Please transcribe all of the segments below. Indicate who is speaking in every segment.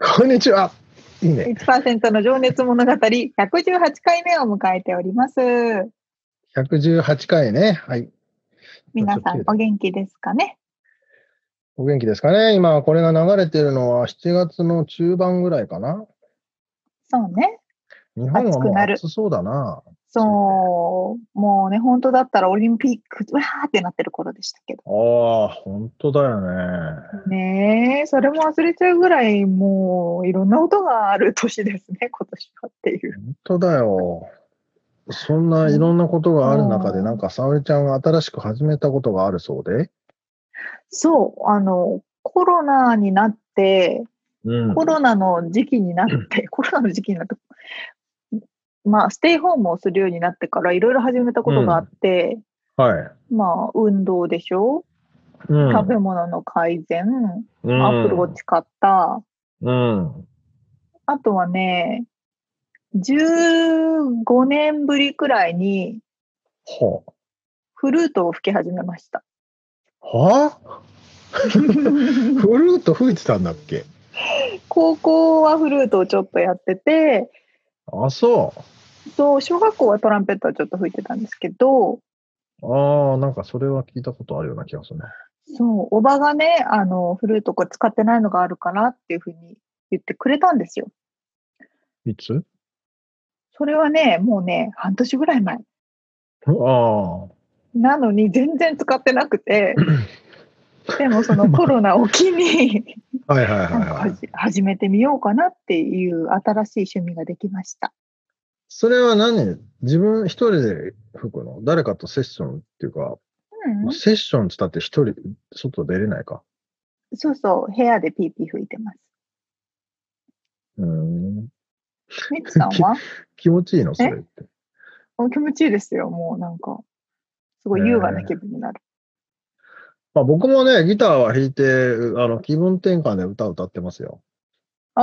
Speaker 1: こんにちは。いいね。
Speaker 2: 1%の情熱物語118回目を迎えております。
Speaker 1: 118回ね。はい。
Speaker 2: 皆さんお元気ですかね？
Speaker 1: お元気ですかね今、これが流れてるのは7月の中盤ぐらいかな
Speaker 2: そうね。
Speaker 1: 日本はもう
Speaker 2: 暑
Speaker 1: そうだな。
Speaker 2: そう。もうね、本当だったらオリンピック、うわーってなってる頃でしたけど。
Speaker 1: ああ、本当だよね。
Speaker 2: ねえ、それも忘れちゃうぐらい、もういろんなことがある年ですね、今年はっていう。
Speaker 1: 本当だよ。そんないろんなことがある中で、
Speaker 2: うん
Speaker 1: なんか沙織ちゃんが新しく始めたことがあるそうで。
Speaker 2: そう、あの、コロナになって、
Speaker 1: うん
Speaker 2: コロナの時期になって、コロナの時期になって、まあ、ステイホームをするようになってからいろいろ始めたことがあって、
Speaker 1: はい。
Speaker 2: まあ、運動でしょ、
Speaker 1: うん。
Speaker 2: 食べ物の改善、
Speaker 1: うん
Speaker 2: アップルウォッチ買った、
Speaker 1: うん。
Speaker 2: あとはね、15年ぶりくらいに
Speaker 1: は
Speaker 2: フルートを吹き始めました。
Speaker 1: は フルート吹いてたんだっけ？
Speaker 2: 高校はフルートをちょっとやってて、
Speaker 1: あ、そう。
Speaker 2: そう小学校はトランペットをちょっと吹いてたんですけど、
Speaker 1: ああ、なんかそれは聞いたことあるような気がするね。
Speaker 2: そう、おばがね、あの、フルートこれ使ってないのがあるからっていうふうに言ってくれたんですよ。
Speaker 1: いつ？
Speaker 2: それはね、もうね、半年ぐらい前。
Speaker 1: ああ。
Speaker 2: なのに全然使ってなくて、でもその コロナを機に、
Speaker 1: はいはいはいは
Speaker 2: 始めてみようかなっていう新しい趣味ができました。
Speaker 1: それは何？自分一人で吹くの？誰かとセッションっていうか、
Speaker 2: うん
Speaker 1: まあ、セッションって言ったって一人、外出れないか？
Speaker 2: そうそう、部屋でピーピー吹いてます。
Speaker 1: うーん。
Speaker 2: みつさんは？
Speaker 1: 気持ちいいの？それって。
Speaker 2: お気持ちいいですよ、もうなんか。すごい優雅な気分になる。
Speaker 1: まあ、僕もね、ギターは弾いて、あの気分転換で歌を歌ってますよ。
Speaker 2: あ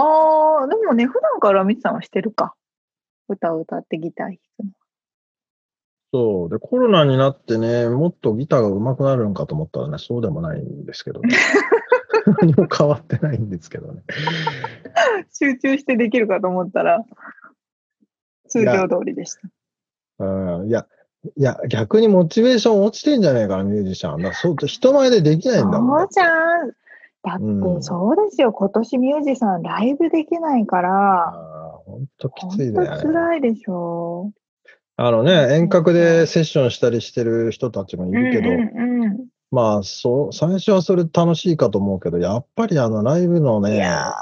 Speaker 2: あ、でもね、普段からみつさんはしてるか。歌を歌ってギター弾くの。
Speaker 1: そう。で、コロナになってね、もっとギターが上手くなるんかと思ったらね、そうでもないんですけどね。何も変わってないんですけどね。
Speaker 2: 集中してできるかと思ったら、通常通りでした。
Speaker 1: うん、いや、いや、逆にモチベーション落ちてんじゃないかな、ミュージシャン。だそう人前でできないんだもん、
Speaker 2: そうじゃん。だ
Speaker 1: うん
Speaker 2: ってそうですよ、今年ミュージシャンライブできないから、
Speaker 1: ああ、本当き
Speaker 2: 本
Speaker 1: ついだよ
Speaker 2: 当
Speaker 1: ね。
Speaker 2: 辛いでしょ。
Speaker 1: あのね、遠隔でセッションしたりしてる人たちもいるけど、
Speaker 2: うんうんうん
Speaker 1: まあ、そう、最初はそれ楽しいかと思うけど、やっぱりあのライブのね
Speaker 2: いや、ー、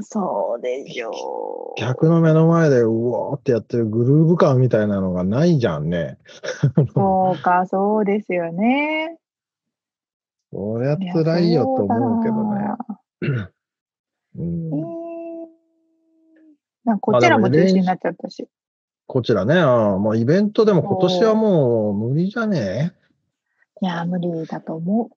Speaker 2: そうでしょう。
Speaker 1: 客の目の前でうわーってやってるグルーヴ感みたいなのがないじゃんね。
Speaker 2: そうか、そうですよね。
Speaker 1: そりゃ辛いよと思うけどね。うん
Speaker 2: えーなんかこちらも中止になっちゃったし。
Speaker 1: こちらね、ああもうイベントでも今年はもう無理じゃね？
Speaker 2: いやー、無理だと思う。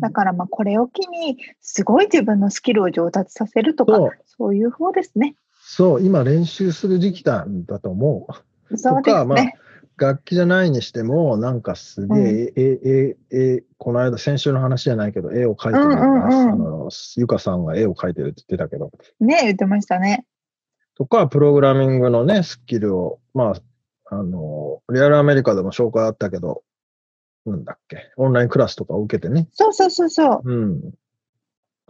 Speaker 2: だからまあこれを機に、すごい自分のスキルを上達させるとか、
Speaker 1: そう
Speaker 2: いう方ですね。
Speaker 1: そう、今練習する時期なんだと思う。
Speaker 2: そうです
Speaker 1: まあ
Speaker 2: ね。
Speaker 1: 楽器じゃないにしても、なんかすげえ、え、え、え、この間、先週の話じゃないけど、絵を描いてる、
Speaker 2: うんうんうん
Speaker 1: あの、ゆかさんが絵を描いてるって言ってたけど、
Speaker 2: ね言ってましたね。
Speaker 1: とか、プログラミングのね、スキルを、まあ、あの、リアルアメリカでも紹介あったけど、なんだっけ、オンラインクラスとかを受けてね、
Speaker 2: そうそうそうそう。
Speaker 1: うん。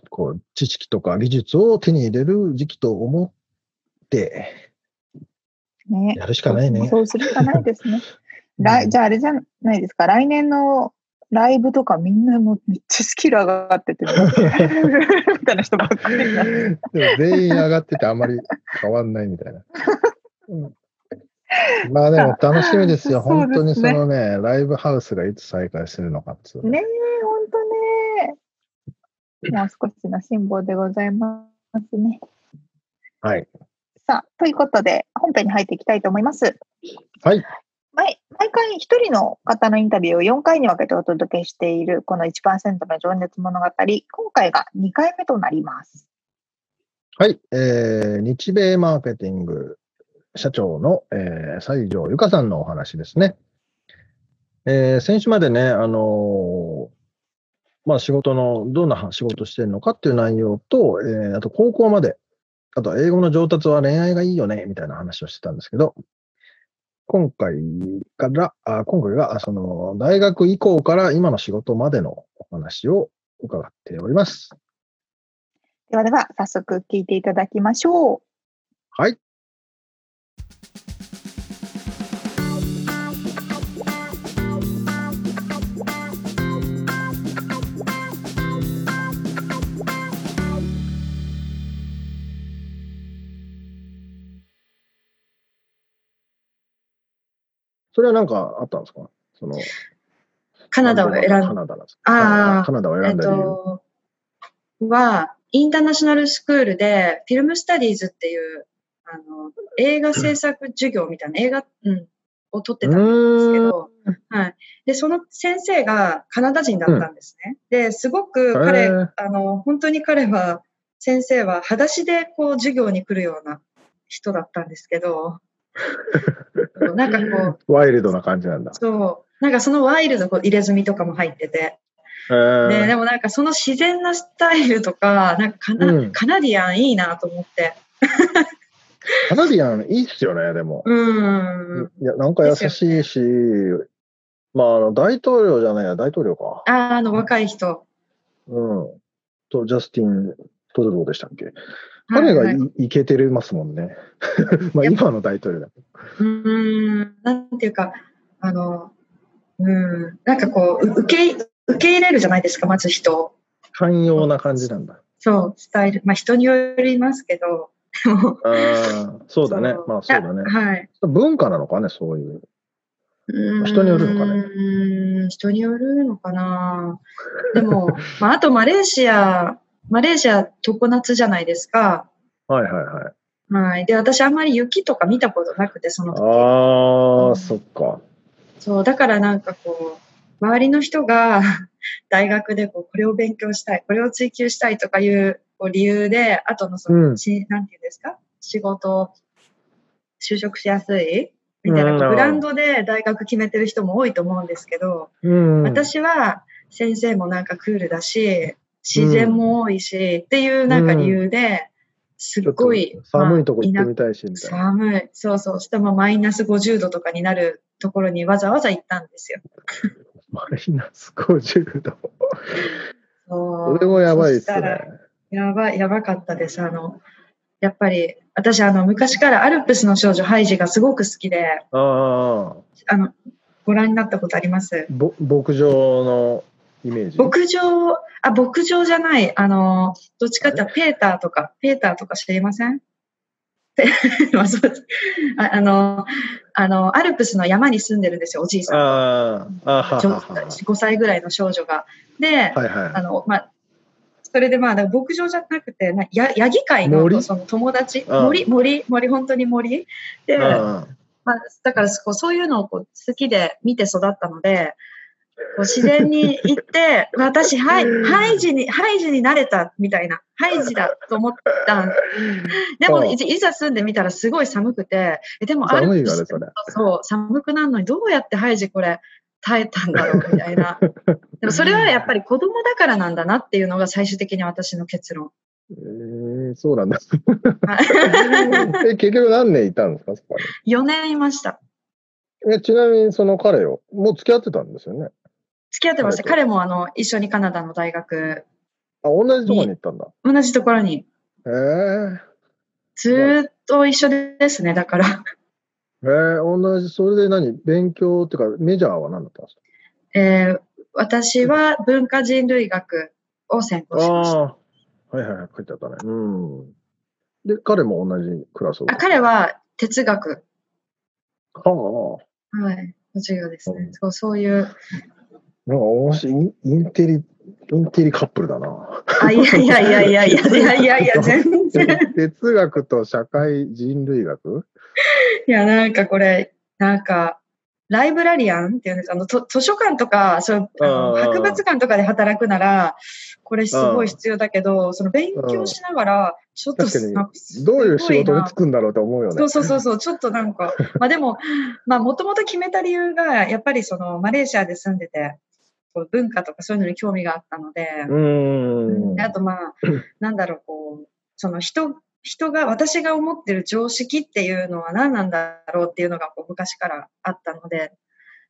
Speaker 1: こう、知識とか技術を手に入れる時期と思って、
Speaker 2: ね
Speaker 1: やるしかないね。
Speaker 2: そうするしかないですね。来
Speaker 1: うん
Speaker 2: じゃああれじゃないですか、来年のライブとかみんなもうめっちゃスキル上がってて、みたいな人ばっかり
Speaker 1: 全員上がっててあんまり変わんないみたいな。うん まあでも楽しみですよ。本当にそのね、ライブハウスがいつ再開するのかっつうの。
Speaker 2: ねえ、ほんとね。もう少しの辛抱でございますね。
Speaker 1: はい。
Speaker 2: さあ、ということで、本編に入っていきたいと思います。
Speaker 1: はい。
Speaker 2: 毎毎回一人の方のインタビューを4回に分けてお届けしているこの1%の情熱物語、今回が2回目となります。
Speaker 1: はい。えー、日米マーケティング社長の、えー、西条ゆかさんのお話ですね。えー、先週までね、あのーまあ仕事の、どんな仕事してるのかっていう内容と、えー、あと高校まで、あと英語の上達は恋愛がいいよね、みたいな話をしてたんですけど、今回から、あ今回が、あその、大学以降から今の仕事までのお話を伺っております。
Speaker 2: ではでは、早速聞いていただきましょう。
Speaker 1: はい。それは何かあったんですか？その、
Speaker 3: カナダを選ん
Speaker 1: カナダ
Speaker 3: あー
Speaker 1: カナダを
Speaker 3: えっ
Speaker 1: 選んだ理由。
Speaker 3: と、は、インターナショナルスクールで、フィルムスタディーズっていう、あの、映画制作授業みたいな映画、うん、を撮ってたんですけど、はい。で、その先生がカナダ人だったんですね。で、すごく彼、
Speaker 1: へー
Speaker 3: あの、本当に彼は、先生は裸足でこう授業に来るような人だったんですけど、なんかこう、
Speaker 1: ワイルドな感じなんだ。
Speaker 3: そう、なんかそのワイルドこう入れ墨とかも入ってて、
Speaker 1: えー
Speaker 3: ね、でもなんかその自然なスタイルとか、なんかカナ,、
Speaker 1: うん
Speaker 3: カナディアンいいなと思って。
Speaker 1: カナディアンいいっすよね、でも。
Speaker 3: うん。
Speaker 1: いや、なんか優しいし、まあ、あの、大統領じゃないや、大統領か。
Speaker 3: あーあの若い人。
Speaker 1: うん。と、ジャスティン・トルドーでしたっけ？彼が
Speaker 3: はい
Speaker 1: けてるますもんね。まあ、今の大統領だけど。
Speaker 3: うん。なんていうか、あの、うん。なんかこう、う受け、受け入れるじゃないですか、まず人を。
Speaker 1: 寛容な感じなんだ。
Speaker 3: そう、スタイル。まあ人によりますけど、
Speaker 1: ああ、そうだね。まあ、そうだね。
Speaker 3: はい。
Speaker 1: 文化なのかね、そういう。
Speaker 3: うん
Speaker 1: 人によるのかね
Speaker 3: うん人によるのかな。でも、まあ、あとマレーシア、マレーシア常夏じゃないですか。
Speaker 1: はいはいはい。
Speaker 3: はい。で、私あんまり雪とか見たことなくて、その時。
Speaker 1: ああ、そっか。
Speaker 3: そう、だからなんかこう、周りの人が 大学でこうこれを勉強したい、これを追求したいとかいうこう理由で、あとのその、
Speaker 1: うん
Speaker 3: しなんていうんですか？仕事、就職しやすい？みたいな、
Speaker 1: うん
Speaker 3: ブランドで大学決めてる人も多いと思うんですけど、
Speaker 1: うん。
Speaker 3: 私は先生もなんかクールだし、自然も多いし、っていうなんか理由で、すっごい
Speaker 1: 寒いとこ行って
Speaker 3: まあ
Speaker 1: みたいし、みたいな。
Speaker 3: 寒い。そうそう。してもマイナス50度とかになるところにわざわざ行ったんですよ。
Speaker 1: マイナス50度。
Speaker 3: そ
Speaker 1: それもやばいっすね。
Speaker 3: やばい、やばかったです。あの、やっぱり、私、あの、昔からアルプスの少女ハイジがすごく好きで、
Speaker 1: ああ、
Speaker 3: あの、ご覧になったことあります？
Speaker 1: ぼ牧場のイメージ。
Speaker 3: 牧場、あ、牧場じゃない、あの、どっちかってペーターとか、ペーターとか知りません？あああの、あの、アルプスの山に住んでるんですよ、おじいさん。と。
Speaker 1: ああ、あはは
Speaker 3: ちょ
Speaker 1: はは。
Speaker 3: 5歳ぐらいの少女が。で、
Speaker 1: はいは
Speaker 3: あの、まあ、それでまあ、牧場じゃなくて、なやヤギ界の
Speaker 1: 森？
Speaker 3: その友達、森、森、森、本当に森？で、まあ、だからそういうのをこう好きで見て育ったので、自然に行って、私、ハイ、ハイジに、ハイジになれたみたいな、ハイジだと思ったんでも、
Speaker 1: ああ
Speaker 3: いいざ住んでみたらすごい寒くて、えでもアル
Speaker 1: 寒い
Speaker 3: プス
Speaker 1: がねそ
Speaker 3: う、寒くなるのにどうやってハイジこれ耐えたんだろうみたいな。でもそれはやっぱり子供だからなんだなっていうのが最終的に私の結論。
Speaker 1: えー、そうなんだ。
Speaker 3: はい
Speaker 1: え、結局何年いたんですか、そこ
Speaker 3: 4年いました。
Speaker 1: に。え、ちなみにその彼を、もう付き合ってたんですよね？
Speaker 3: 付き合ってました。
Speaker 1: 彼
Speaker 3: もあの一緒にカナダの大学、
Speaker 1: あ、同じとこに行ったんだ。
Speaker 3: 同じところに
Speaker 1: へえ
Speaker 3: ずーっと一緒ですね、だから。
Speaker 1: えー、同じ、それで何？勉強っていうか、メジャーは何だったんですか？
Speaker 3: えー私は文化人類学を専攻しました。
Speaker 1: ああ、はいはいはい、書いてあったね。うん。で、彼も同じクラスを？
Speaker 3: あ彼は哲学、
Speaker 1: は
Speaker 3: はい、の授業です
Speaker 1: うん。
Speaker 3: ねそうそういう、
Speaker 1: あ、なんか面白い、インテリ、インテリカップルだな。
Speaker 3: あ、いやいやいやいやいや、いやいやいや、全然。
Speaker 1: 哲学と社会人類学？
Speaker 3: いや、なんかこれ、なんか、ライブラリアンっていうんですか、あの図書館とかそうあの博物館とかで働くなら、これすごい必要だけど、その勉強しながら、ちょっと
Speaker 1: どういう仕事に就くんだろうと思うよね。
Speaker 3: そうそうそうそう、ちょっとなんか、まあでも、まあもともと決めた理由が、やっぱりそのマレーシアで住んでて、こう文化とかそういうのに興味があったので、
Speaker 1: うーん。
Speaker 3: あとまあ、なんだろう、こう、その人、人が、私が思ってる常識っていうのは何なんだろうっていうのがこう昔からあったので、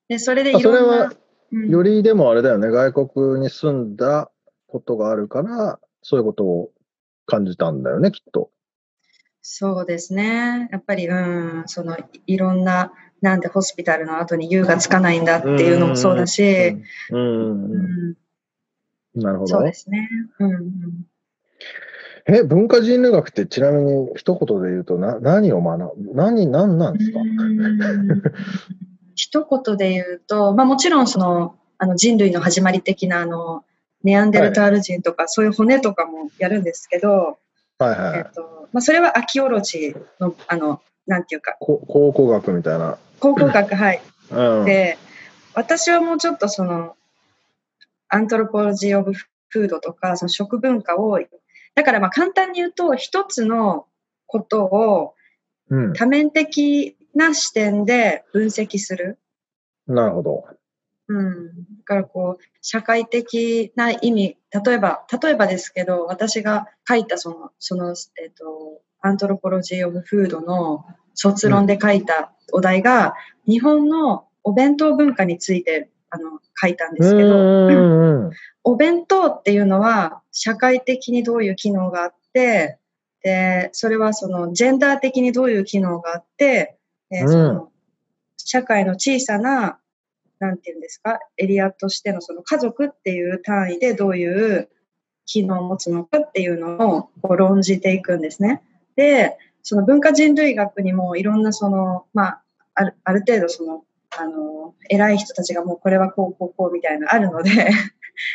Speaker 3: で、それでいろんな、
Speaker 1: よりでもあれだよね、外国に住んだことがあるから、そういうことを感じたんだよね、きっと。
Speaker 3: そうですね。やっぱり、うん、その、いいろんな、なんでホスピタルの後に優がつかないんだっていうのもそうだし、
Speaker 1: なるほど。
Speaker 3: そうで。すね。うんうん。
Speaker 1: え、文化人類学ってちなみに一言で言うとな何を学ぶ？何、何なんですか？
Speaker 3: 一言で言うと、まあもちろんその、あの人類の始まり的なあの、ネアンデルタール人とか、そういう骨とかもやるんですけど、
Speaker 1: はいはいはい。
Speaker 3: えっと、まあそれはアキオロジーの、あの、なんていうか、
Speaker 1: こ考古学みたいな。
Speaker 3: 考古学、はい。
Speaker 1: うん。
Speaker 3: で、私はもうちょっとその、アントロポロジー・オブ・フードとか、その食文化を、だからまあ簡単に言うと、一つのことを
Speaker 1: うん。
Speaker 3: 多面的な視点で分析する。
Speaker 1: なるほど。
Speaker 3: うん。だからこう、社会的な意味、例えば、例えばですけど、私が書いたその、その、えっ、と、アントロポロジー・オブ・フードの卒論で書いたお題が、日本のお弁当文化について、あの、書いたんですけど、お弁当っていうのは社会的にどういう機能があって、で、それはそのジェンダー的にどういう機能があって、えー
Speaker 1: うん
Speaker 3: その社会の小さな、なんていうんですか、エリアとしてのその家族っていう単位でどういう機能を持つのかっていうのをこう論じていくんですね。で、その文化人類学にもいろんなその、まあ、あるある程度その、あの、偉い人たちがもうこれはこうこうこうみたいなのあるので、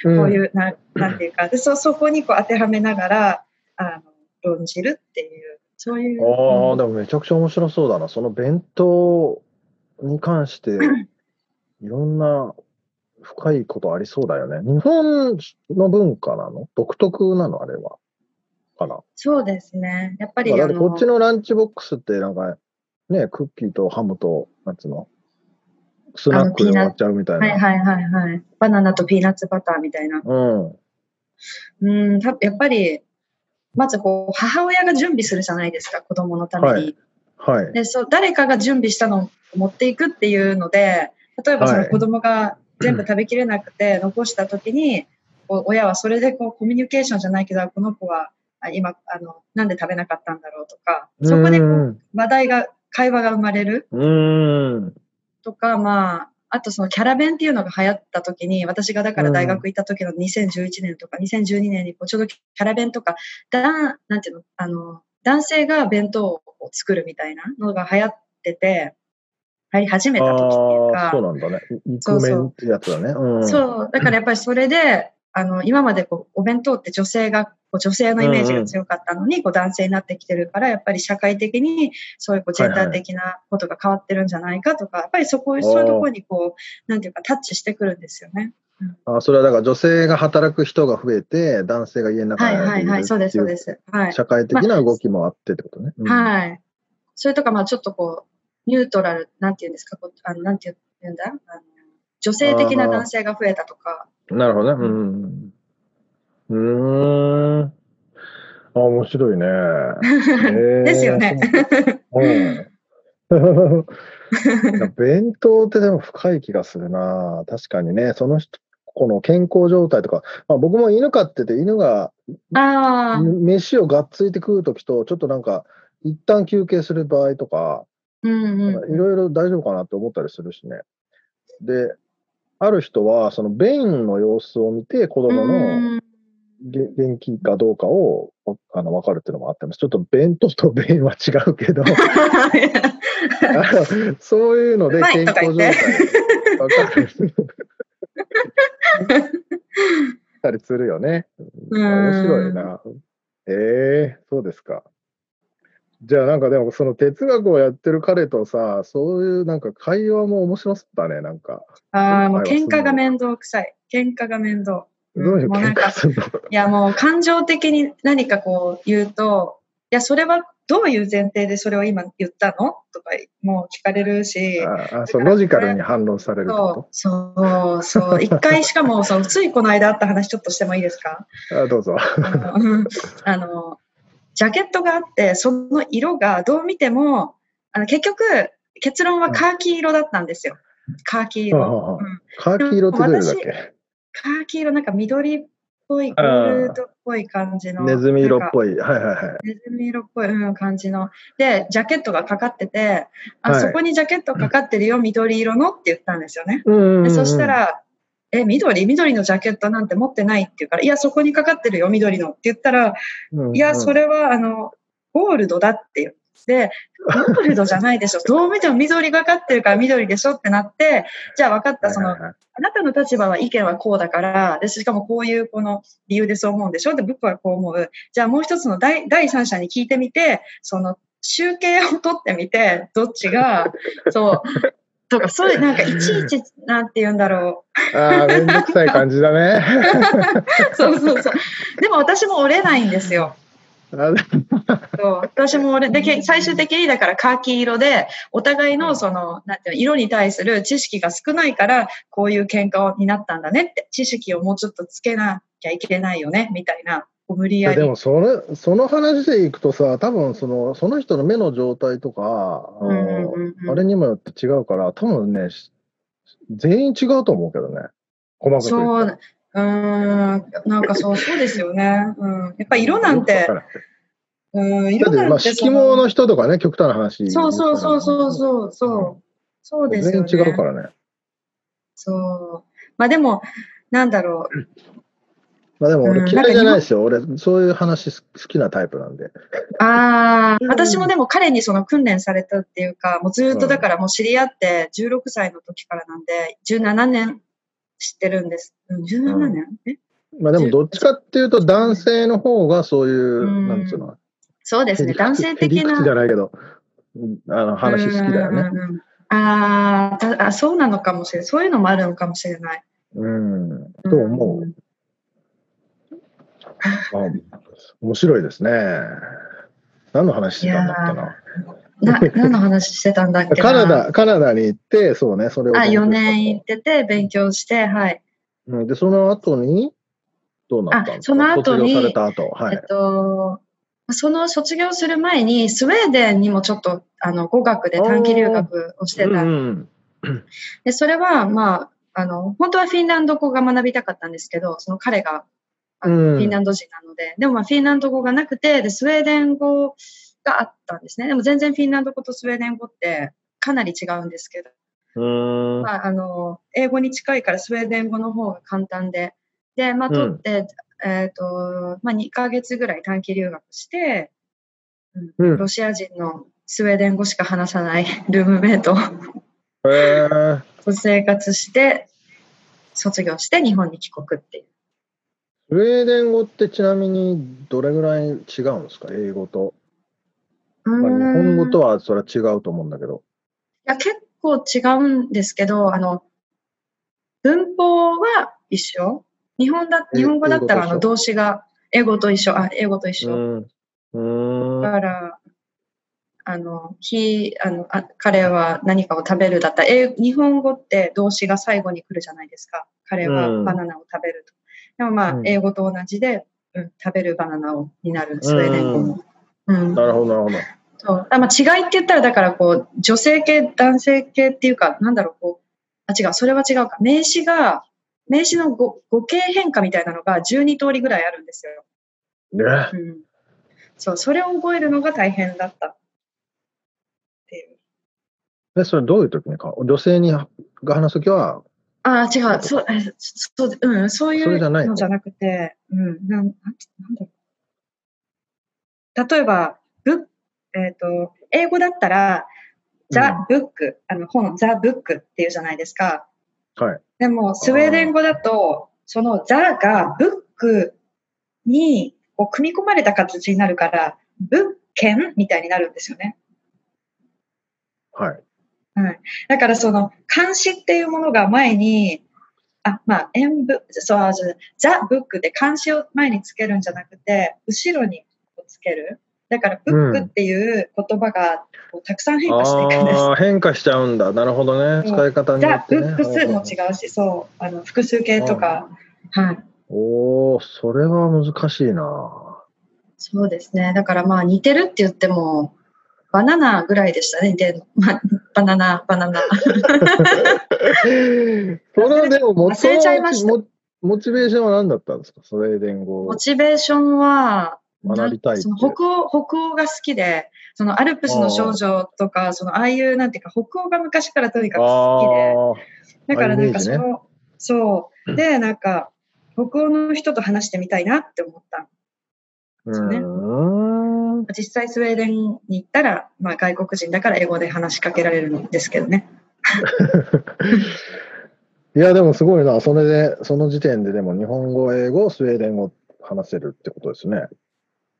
Speaker 1: うん。
Speaker 3: こういう、ななんていうか、でそそこにこう当てはめながら、あの、論じるっていう、そういう。
Speaker 1: ああ、
Speaker 3: うん
Speaker 1: でもめちゃくちゃ面白そうだな。その弁当に関して、いろんな深いことありそうだよね。日本の文化なの？独特なの？あれは。かな。
Speaker 3: そうですね。やっぱり、
Speaker 1: こっちのランチボックスってなんか、ね、クッキーとハムと、なんつうの？スナックで終わっちゃうみたいな。
Speaker 3: はいはいはいはい。バナナとピーナッツバターみたいな。
Speaker 1: うん。
Speaker 3: うん、たやっぱり、まずこう、母親が準備するじゃないですか、子供のために。
Speaker 1: はいはい。
Speaker 3: でそう誰かが準備したのを持っていくっていうので、例えばそ
Speaker 1: はい
Speaker 3: の子供が全部食べきれなくて残したときに、こう親はそれでこうコミュニケーションじゃないけど、この子はあ今あの、なんで食べなかったんだろうとか、そこでこ話題が、会話が生まれる。とか、まあ、あとそのキャラ弁っていうのが流行った時に、私がだから大学行った時の2011年とか2012年にちょうどキャラ弁とか、だなんていうの、あの、男性が弁当を作るみたいなのが流行ってて、入り始めた時っていう
Speaker 1: ああ、そう
Speaker 3: か、
Speaker 1: なんだね。イ
Speaker 3: そうそう
Speaker 1: クメンってやつだね。うん。
Speaker 3: そう、だからやっぱりそれで、あの、今までこう、お弁当って女性が、こう女性のイメージが強かったのに、こう男性になってきてるから、やっぱり社会的に、そういうこうジェンダー的なことが変わってるんじゃないかとか、やっぱりそこ、そういうところにこう、なんていうか、タッチしてくるんですよね。
Speaker 1: あそれはだから女性が働く人が増えて、男性が家の中
Speaker 3: はい
Speaker 1: に
Speaker 3: はいはい、そうです、そう
Speaker 1: い
Speaker 3: です。はい。
Speaker 1: 社会的な動きもあってってことね。うん
Speaker 3: はい。それとか、まあちょっとこう、ニュートラル、なんていうんですか、あのなんていうんだ？あの女性的な男性が増えたとか、
Speaker 1: なるほどね。うん。うーん。あ、面白いね。へ ー
Speaker 3: ですよね。
Speaker 1: うん。弁当ってでも深い気がするな。確かにね、その人、この健康状態とか、まあ、僕も犬飼ってて、犬が飯をがっついて食うときと、ちょっとなんか、一旦休憩する場合とか。いろいろ大丈夫かなって思ったりするしね。で、ある人は、その便の様子を見て、子供の元気かどうかをわあの分かるっていうのもあってます。ちょっと便とと便は違うけど、そういうので
Speaker 3: はい
Speaker 1: 健康状態分かる。たりするよね。
Speaker 3: うん
Speaker 1: 面白いな。ええそうですか。じゃあなんかでもその哲学をやってる彼とさ、そういうなんか会話も面白そうだね、なんか。
Speaker 3: ああ、もう喧嘩が面倒くさい。喧嘩が面倒。
Speaker 1: どういう喧
Speaker 3: もうなんか
Speaker 1: 嘩するの？
Speaker 3: いやもう感情的に何かこう言うと、いや、それはどういう前提でそれを今言ったの？とかもう聞かれるし、
Speaker 1: ああそうロジカルに反論されるってこ
Speaker 3: そう、そう、そう。一回しかも、そう、ついこの間あった話ちょっとしてもいいですか？
Speaker 1: とあどうぞ。
Speaker 3: あのうんあの、ジャケットがあって、その色がどう見ても、あの結局、結論はカーキ色だったんですよ。カーキ
Speaker 1: はあ
Speaker 3: 色。
Speaker 1: カーキ色ってどういうだっけ？
Speaker 3: カーキ色、なんか緑っぽい、ゴールドっぽい感じの。
Speaker 1: ネズミ色っ
Speaker 3: い。
Speaker 1: ぽい。はいはいはい。
Speaker 3: ネズミ色っぽい、うん、感じの。で、ジャケットがかかってて、あ、
Speaker 1: はい
Speaker 3: そこにジャケットかかってるよ、緑色のって言ったんですよね。でそした、ら、え、緑緑のジャケットなんて持ってないって言うから、いや、そこにかかってるよ、緑のって言ったら、いや、そ
Speaker 1: れ。
Speaker 3: れは、あの、ゴールドだって言って、ゴールドじゃないでしょ。どう見ても緑がかってるから緑でしょってなって、じゃあ分かった、その、あなたの立場は意見はこうだから、で、しかもこういうこの理由でそう思うんでしょ？で、僕はこう思う。じゃあもう一つの第第三者に聞いてみて、その集計を取ってみて、どっちが、そう、とか、そういう、なんかいちいち、なんて言うんだろ
Speaker 1: ああ、めんどくさい感じだね。
Speaker 3: う。そうそうそう。でも私も折れないんですよ。
Speaker 1: あ
Speaker 3: そう私も俺でけ最終的にだからカーキ色でお互いのそのなんていうの色に対する知識が少ないからこういう喧嘩になったんだねって知識をもうちょっとつけなきゃいけないよねみたいな無理やり。
Speaker 1: でもそれ、その話でいくとさ、多分そのその人の目の状態とか、あれにもよって違うから、多分ね、し全員違うと思うけどね。細かく言
Speaker 3: そううーん。なんかそうそうですよね、うん、やっぱ色なんてうん。
Speaker 1: だって、まあ、
Speaker 3: 色なんて
Speaker 1: 色毛の人とかね、極端な話。
Speaker 3: そうそうそうそう。そうそうそうですよね。
Speaker 1: 全然違うからね。
Speaker 3: そう。まあでもなんだろう
Speaker 1: まあでも俺
Speaker 3: うん
Speaker 1: 嫌いじゃないですよ。俺、そういう話好きなタイプなんで。
Speaker 3: ああ、私もでも彼にその訓練されたっていうか、もうずっとだからもう知り合って16歳の時からなんで、17年知ってるんです。うん17年、え？
Speaker 1: まあでもどっちかっていうと男性の方がそういう、
Speaker 3: うん
Speaker 1: なんつうの？
Speaker 3: そうですね、男性的な。
Speaker 1: じゃないけど、うんあの話好きだよね。
Speaker 3: うんうんうんああ、そうなのかもしれない。そういうのもあるのかもしれない。
Speaker 1: うん。と思う。面白いですね。何の話してたんだっけな。
Speaker 3: な何の話してたんだっけな
Speaker 1: カナダ、カナダに行って、そうね、それを
Speaker 3: あ、
Speaker 1: 勉強したと。
Speaker 3: 4年行ってて、勉強して、はい。
Speaker 1: うんで、その後に、どうなったんですか
Speaker 3: あその後に
Speaker 1: 後。はい
Speaker 3: えっ。と、その卒業する前に、スウェーデンにもちょっとあの語学で短期留学をしてた
Speaker 1: うんうん
Speaker 3: で、それは、まあ、あの、本当はフィンランド語が学びたかったんですけど、その彼が、フィンランド人なので、でもまあ、フィンランド語がなくて、で、スウェーデン語があったんですね。でも全然フィンランド語とスウェーデン語ってかなり違うんですけど、
Speaker 1: うーん。
Speaker 3: まあ、あの、英語に近いからスウェーデン語の方が簡単で、で、まあ、取って、えっ、と、まあ、2ヶ月ぐらい短期留学して、うん。
Speaker 1: うん。
Speaker 3: ロシア人のスウェーデン語しか話さないルームメイト。
Speaker 1: へー。
Speaker 3: と生活して、卒業して日本に帰国っていう。
Speaker 1: スウェーデン語ってちなみにどれぐらい違うんですか？英語と。まあ、日本語と
Speaker 3: は
Speaker 1: はそれは違うと思うんだけど。
Speaker 3: いや、結構違うんですけど、あの、文法は一緒。日本だ、
Speaker 1: え
Speaker 3: 日本語だったらあの動詞が英語と一緒。あ、英語と一緒。
Speaker 1: うん。
Speaker 3: だから、あの、he あのあ彼は何かを食べるだったら、英日本語って動詞が最後に来るじゃないですか。彼は
Speaker 1: うん
Speaker 3: バナナを食べると。でもまあ、
Speaker 1: うん
Speaker 3: 英語と同じで、うん、食べるバナナをになる、スウェーデン語も。うん。
Speaker 1: なるほど、なるほど。
Speaker 3: そう。あまあ、違いって言ったら、だからこう、女性系、男性系っていうか、なんだろう、こう、あ、違う、それは違うか。名詞が、名詞の語語形変化みたいなのが12通りぐらいあるんですよ。
Speaker 1: ね。
Speaker 3: うん。そう、それを覚えるのが大変だったっていう。
Speaker 1: え、それどういう時にか？女性にが話すときは、
Speaker 3: ああ、違う。そう、えそう、うん、そういう
Speaker 1: それじゃないの
Speaker 3: のじゃなくて、うん、なん、なんだろう。例えば、ブえっ、と、英語だったら、ザ・ブック、あの、本、ザ・ブックっていうじゃないですか。
Speaker 1: はい。
Speaker 3: でも、スウェーデン語だと、そのザがブックにこう組み込まれた形になるから、物件みたいになるんですよね。
Speaker 1: はい。
Speaker 3: はい。だからその監視っていうものが前に、あ、まあ、演武、そう、ザ・ブックで監視を前につけるんじゃなくて、後ろにつける。だから、ブックっていう言葉がたくさん変化していくんです。
Speaker 1: ああ、変化しちゃうんだ。なるほどね。使い方によ
Speaker 3: ザ
Speaker 1: っ・てね。
Speaker 3: ブックスも違うし、そう、あの、複数形とか、はい。
Speaker 1: おお、それは難しいな。
Speaker 3: そうですね。だからまあ似てるって言っても、バナナぐらいでしたね、似てるの。まあ、バナナ、バナナ。
Speaker 1: それはでもモ、
Speaker 3: 忘れちゃいました
Speaker 1: モモチベーションは何だったんですか？スウェーデン語
Speaker 3: モ。チベーションは、
Speaker 1: 学びたい
Speaker 3: その北欧、北欧が好きで、そのアルプスの少女とか、そのああいうなんていうか、北欧が昔からとにかく好きで、だからなんかその、そう。で、なんか、北欧の人と話してみたいなって思った。
Speaker 1: う
Speaker 3: すね実際スウェーデンに行ったら、まあ外国人だから英語で話しかけられるんですけどね。
Speaker 1: いや、でもすごいな。それで、その時点ででも日本語、英語、スウェーデン語話せるってことですね。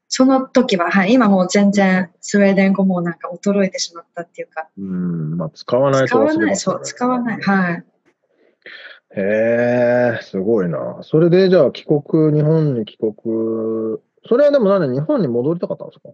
Speaker 3: その時は、はい、今もう全然スウェーデン語もなんか衰えてしまったっていうか、
Speaker 1: うん。まあ、使わないと
Speaker 3: 使わない、
Speaker 1: 忘れますから、
Speaker 3: そう、使わない。はい。
Speaker 1: へえ、すごいな。それで、じゃあ、帰国、日本に帰国、それはでもなんで日本に戻りたかったんですか？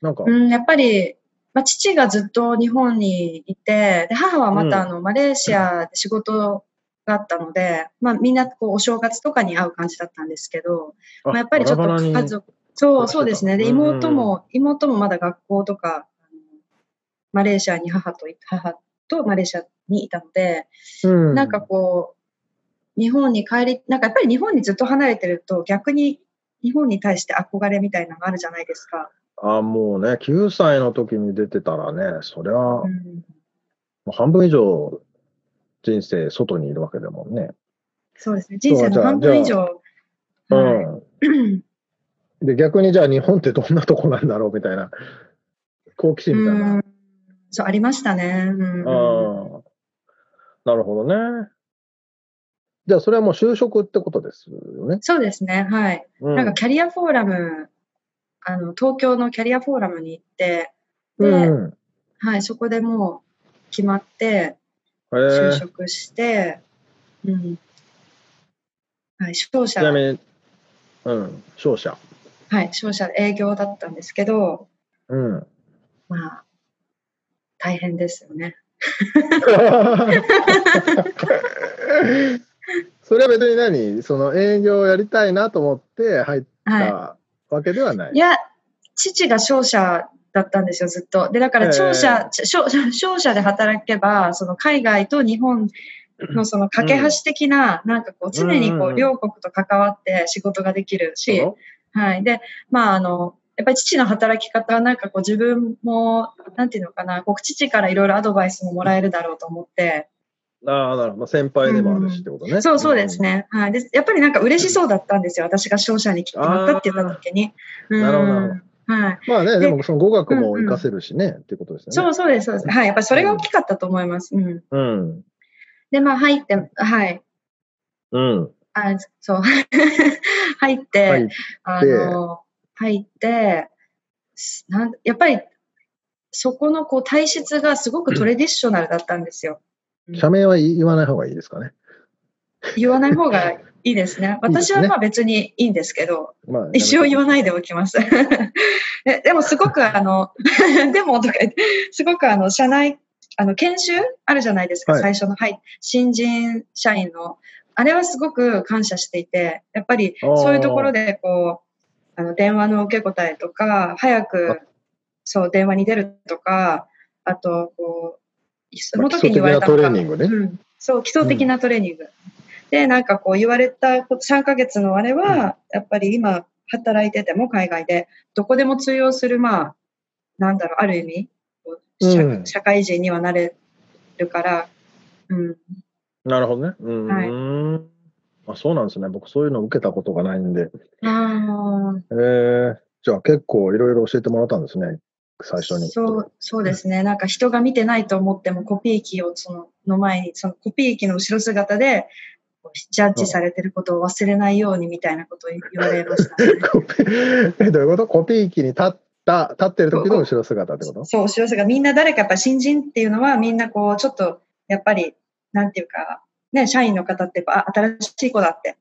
Speaker 1: なんか、
Speaker 3: うん、やっぱり、まあ、父がずっと日本にいて、で母はまたあの、マレーシアで仕事があったので、まあ、みんなこうお正月とかに会う感じだったんですけど、まあ、やっぱりちょっと家族、そう、そうですね。で、
Speaker 1: うん
Speaker 3: 妹も、妹もまだ学校とか、マレーシアに母とい、母とマレーシアにいたので、
Speaker 1: うん、
Speaker 3: なんかこう、日本に帰り、なんかやっぱり日本にずっと離れてると逆に日本に対して憧れみたいなのがあるじゃないですか。
Speaker 1: あ、もうね、9歳の時に出てたらね、そりゃ、も
Speaker 3: うん、
Speaker 1: う半分以上、人生外にいるわけだもんね。
Speaker 3: そうですね。人生の半分以上。
Speaker 1: う
Speaker 3: はい
Speaker 1: ん。で、逆にじゃあ日本ってどんなとこなんだろうみたいな、好奇心みたいな。
Speaker 3: うんそう、ありましたね。うん
Speaker 1: ああ、なるほどね。じゃあ、それはもう就職ってことですよね？
Speaker 3: そうですね。はい。
Speaker 1: うん、
Speaker 3: なんかキャリアフォーラム、あの、東京のキャリアフォーラムに行って、で、
Speaker 1: うん。
Speaker 3: はい、そこでもう決まって、
Speaker 1: へ
Speaker 3: 就
Speaker 1: え
Speaker 3: 職して、うん。はい、商社
Speaker 1: ち、なみに、うん、商社。
Speaker 3: はい、商社で営業だったんですけど、
Speaker 1: うん。
Speaker 3: まあ、大変ですよね。
Speaker 1: それは別に何？その営業をやりたいなと思って入っ
Speaker 3: は
Speaker 1: たわけではない。
Speaker 3: い。いや、父が商社だったんですよ、ずっと。で、だから商社、商商社で働けば、その海外と日本のその架け橋的な、なんかこう、常にこう、
Speaker 1: うんうんうん
Speaker 3: 両国と関わって仕事ができるし、
Speaker 1: そ
Speaker 3: はい。で、まあ、あの、やっぱり父の働き方はなんかこう自分も、なんていうのかな、こう父からいろいろアドバイスももらえるだろうと思って、
Speaker 1: うああ、なるほど。まあ先輩でもあるしってことね。
Speaker 3: そうそうですね。はい。で、やっぱりなんか嬉しそうだったんですよ。私が商社に決まったって言った時に。うん
Speaker 1: なるほどなる
Speaker 3: はい。
Speaker 1: うん。まあね、でもその語学も
Speaker 3: うんうん
Speaker 1: 活かせるしね、っていうことですよね。
Speaker 3: そうそうです、そうです。はい。やっぱりそれが大きかったと思います。うん。
Speaker 1: うん。
Speaker 3: で、まあ入って、はい。
Speaker 1: うん。
Speaker 3: あそう。入って、
Speaker 1: はい。
Speaker 3: あの、入って、すなんやっぱり、そこのこう体質がすごくトレディショナルだったんですよ。
Speaker 1: 社名は言わない方がいいですかね。
Speaker 3: 言わない方がいいですね。私はまあ別にいいんですけど、
Speaker 1: まあ、
Speaker 3: 一応言わないでおきます。で でもすごくあの、でもとか言って、すごくあの、社内、あの、研修あるじゃないですか、
Speaker 1: はい
Speaker 3: 最初の、はい、新人社員の。あれはすごく感謝していて、やっぱりそういうところで、こう、あの、電話の受け答えとか、早く、そう、電話に出るとか、あと、こう、その時に言われたのが
Speaker 1: トレーニングね
Speaker 3: うん、そう、基礎的なトレーニング。で、なんかこう言われたこと3ヶ月のあれは、やっぱり今働いてても海外で、どこでも通用する、まあ、なんだろう、ある意味、社,、
Speaker 1: うん
Speaker 3: 社会人にはなれるから、うん。
Speaker 1: なるほどね。うん。
Speaker 3: はい
Speaker 1: あそうなんですね。僕そういうの受けたことがないんで。
Speaker 3: あ
Speaker 1: えー、じゃあ結構いろいろ教えてもらったんですね。最初に。
Speaker 3: そう、そうですね。なんか人が見てないと思ってもコピー機をそのの前に、そのコピー機の後ろ姿で、ジャッジされてることを忘れないようにみたいなことを言われましたね。
Speaker 1: え、どういうこと？コピー機に立った、立ってる時の後ろ姿ってこと？
Speaker 3: そう、後ろ姿。みんな誰かやっぱ新人っていうのはみんなこう、ちょっと、やっぱり、なんていうか、ね、社員の方ってやっぱ、あ、新しい子だって
Speaker 1: うん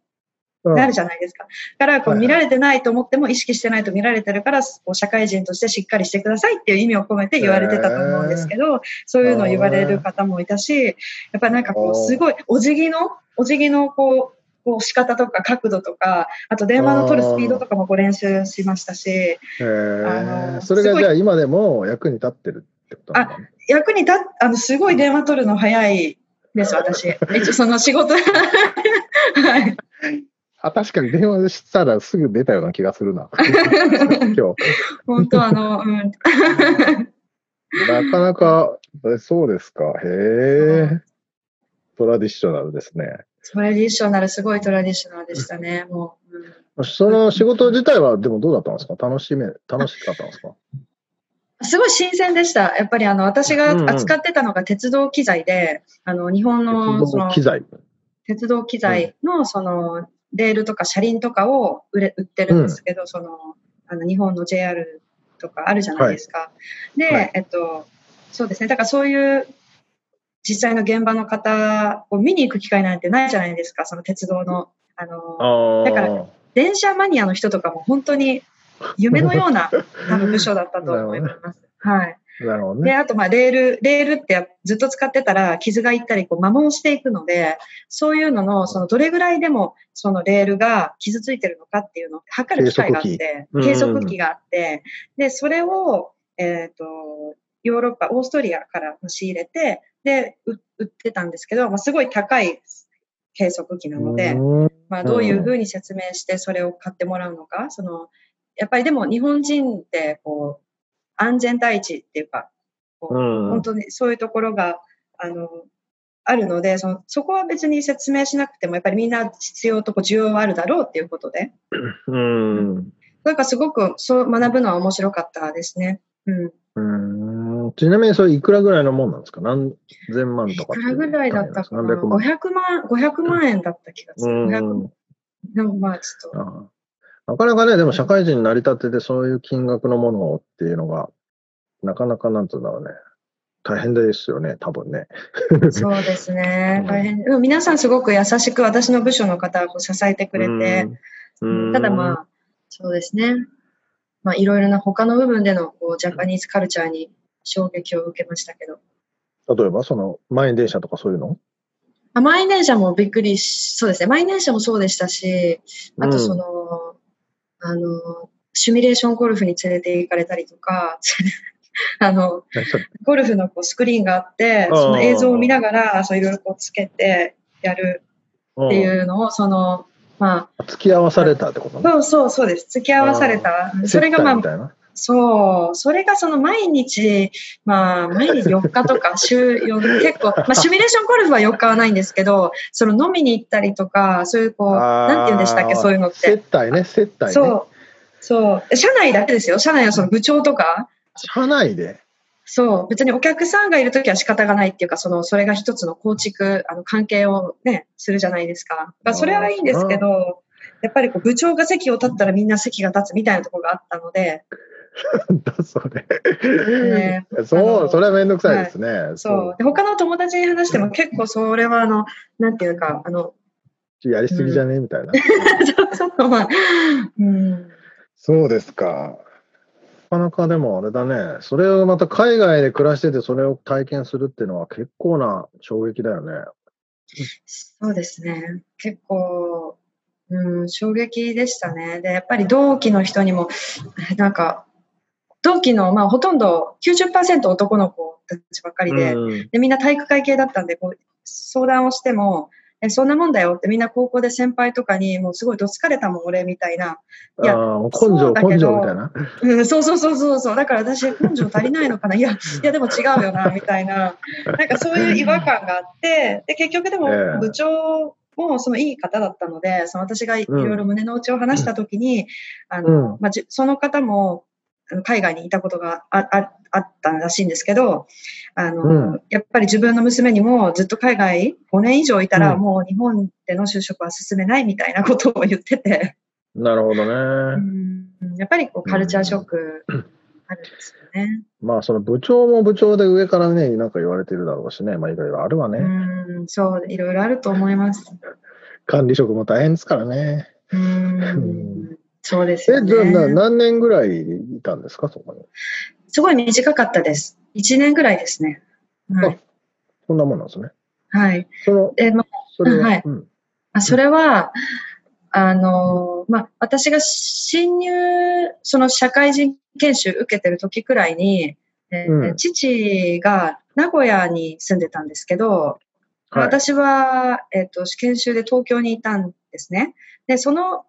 Speaker 3: なるじゃないですか。だから、こう、見られてないと思っても意識してないと見られてるから、こう社会人としてしっかりしてくださいっていう意味を込めて言われてたと思うんですけど、そういうのを言われる方もいたし、やっぱなんかこう、すごい、お辞儀の、お辞儀のこう、こう仕方とか角度とか、あと電話の取るスピードとかもこう練習しましたし、
Speaker 1: へ
Speaker 3: あ
Speaker 1: ー
Speaker 3: の
Speaker 1: それがじゃあ今でも役に立ってるってことなんだね。
Speaker 3: 役に立っあの、すごい電話取るの早いです、私。一応その仕事。はい。
Speaker 1: あ、確かに電話したらすぐ出たような気がするな。今日。
Speaker 3: 本当あの、うん。
Speaker 1: なかなか、えそうですか。へえ。トラディショナルですね。
Speaker 3: トラディショナル、すごいトラディショナルでしたね、もう。うん
Speaker 1: その仕事自体はでもどうだったんですか？楽しめ、楽しかったんですか？
Speaker 3: すごい新鮮でした。やっぱりあの、私が
Speaker 1: うんうん
Speaker 3: 扱ってたのが鉄道機材で、あの、日本の、
Speaker 1: 鉄
Speaker 3: その
Speaker 1: 道機材。
Speaker 3: 鉄道機材の、その、レールとか車輪とかを売れ売ってるんですけど、その、あの、日本の JR とかあるじゃないですか。で、
Speaker 1: はい
Speaker 3: えっと、そうですね。だからそういう、実際の現場の方を見に行く機会なんてないじゃないですか、その鉄道の。あの、
Speaker 1: あ
Speaker 3: だから電車マニアの人とかも本当に夢のような 多分部署だったと思います。はい。で、
Speaker 1: なるほどね。
Speaker 3: あと、まあ、レール、レールってずっと使ってたら傷がいったり、こう、摩耗していくので、そういうのの、その、どれぐらいでも、そのレールが傷ついてるのかっていうのを測る機械があって、
Speaker 1: 計
Speaker 3: 計
Speaker 1: 測器
Speaker 3: があって、で、それを、えっ、と、ヨーロッパ、オーストリアから仕入れて、で、う売ってたんですけど、まあ、すごい高い計測器なので、
Speaker 1: うん。
Speaker 3: まあ、どういうふうに説明してそれを買ってもらうのか、その、やっぱりでも日本人って、こう、安全第一っていうか、こう
Speaker 1: うん
Speaker 3: 本当にそういうところが、あの、あるので、そのそこは別に説明しなくても、やっぱりみんな必要とこう需要はあるだろうっていうことで、
Speaker 1: うん。
Speaker 3: なんかすごくそう学ぶのは面白かったですね。うん。
Speaker 1: うんちなみにそれいくらぐらいのもんなんですか？何千万とか
Speaker 3: いくらぐらいだったかな？
Speaker 1: 何百万
Speaker 3: ？500万、500万円だった気がする。
Speaker 1: うん
Speaker 3: 500でもまあちょっと、
Speaker 1: なかなかね、でも社会人になりたてでそういう金額のものをっていうのが、なかなかなんていうんだろうね。大変ですよね、多分ね。
Speaker 3: そうですね
Speaker 1: う。ん
Speaker 3: 大変。でも皆さんすごく優しく私の部署の方を支えてくれて、
Speaker 1: うん、
Speaker 3: ただまあ、そうですね。まあいろいろな他の部分でのこうジャパニーズカルチャーに衝撃を受けましたけど。
Speaker 1: あ、例えばその満員電車とかそういうの？
Speaker 3: あ満員電車もびっくりし、そうですね。満員電車もそうでしたし、あとその、あの、シミュレーションゴルフに連れて行かれたりとか、あの、ゴルフのこうスクリーンがあって、その映像を見ながら、そういろいろこうつけてやるっていうのを、その、まあ、
Speaker 1: うん付き合わされたってことね。
Speaker 3: そうそうそうです。付き合わされた。それがまあ、
Speaker 1: 接待みたいな。
Speaker 3: そう、それがその毎日、まあ、毎日4日とか、週4、結構、まあ、シミュレーションゴルフは4日はないんですけど、その飲みに行ったりとか、そういうこう、なんて言うんでしたっけ、そういうのって。
Speaker 1: 接待ね、接待ね。
Speaker 3: そう、そう。社内だけですよ。社内はその部長とか、
Speaker 1: 社内で？
Speaker 3: そう、別にお客さんがいるときは仕方がないっていうか、その、それが一つの構築、あの、関係をね、するじゃないですか。まあ、それはいいんですけど、やっぱりこう部長が席を立ったらみんな席が立つみたいなところがあったので、
Speaker 1: だそれ。
Speaker 3: ねあ
Speaker 1: そう、
Speaker 3: の
Speaker 1: それはめんどくさいですね。
Speaker 3: そう。で他の友達に話しても結構それはあの、なんていうか、あの。
Speaker 1: やりすぎじゃね？みたいな。
Speaker 3: ちょっとまあ、うん。
Speaker 1: そうですか。なかなかでもあれだね。それをまた海外で暮らしててそれを体験するっていうのは結構な衝撃だよね。
Speaker 3: そうですね。結構、うん、衝撃でしたね。で、やっぱり同期の人にも、なんか、同期の、まあ、ほとんど90%男の子たちばっかりで、
Speaker 1: うん
Speaker 3: でみんな体育会系だったんで、こう相談をしても、え、そんなもんだよってみんな高校で先輩とかに、もうすごいどつかれたもん、俺みたいな。いや
Speaker 1: 根性、根性みたいな。
Speaker 3: うん、そうそうそうそうそう。だから私、根性足りないのかな？いや、いやでも違うよな、みたいな。なんかそういう違和感があって、で、結局でも
Speaker 1: ええ
Speaker 3: 部長もそのいい方だったので、その私がいろいろ胸の内を話したときに、あの、
Speaker 1: うん
Speaker 3: まあ、じその方も海外にいたことがあああったらしいんですけど、あの、
Speaker 1: うん
Speaker 3: やっぱり自分の娘にもずっと海外5年以上いたら
Speaker 1: うん
Speaker 3: もう日本での就職は進めないみたいなことを言ってて、
Speaker 1: なるほど
Speaker 3: う
Speaker 1: ね。
Speaker 3: んやっぱりこうカルチャーショックあるんですよね。
Speaker 1: まあ、その部長も部長で上からね、なんか言われてるだろうしね。まあ、いろいろあるわね。
Speaker 3: うん、そう、いろいろあると思います。
Speaker 1: 管理職も大変ですからね。
Speaker 3: うん、そうです
Speaker 1: え、
Speaker 3: よ
Speaker 1: じゃあな、
Speaker 3: ね。
Speaker 1: 何年ぐらいいたんですか、そこに？
Speaker 3: すごい短かったです。1年ぐらいですね。はい。
Speaker 1: そんなもんなんですね。
Speaker 3: はい。
Speaker 1: その、
Speaker 3: で、ま
Speaker 1: それは、
Speaker 3: はい
Speaker 1: うん。
Speaker 3: あ、それは、あの、まあ、私が新入、その社会人研修受けてる時くらいに、えー
Speaker 1: うん
Speaker 3: 父が名古屋に住んでたんですけど、
Speaker 1: はい。
Speaker 3: 私は、えっ、と、研修で東京にいたんですね。で、その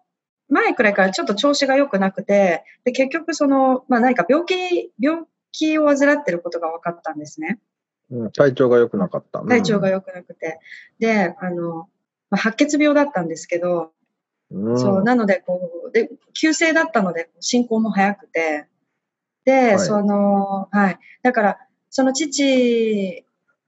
Speaker 3: 前くらいからちょっと調子が良くなくて、で、結局その、まあ何か病気、病気を患ってることが分かったんですね。
Speaker 1: うん体調が良くなかった。
Speaker 3: 体調が良くなくて。で、あの、まあ、白血病だったんですけど、
Speaker 1: うん、
Speaker 3: そう、なので、こう、で、急性だったので、進行も早くて、で、
Speaker 1: はい
Speaker 3: その、はい。だから、その父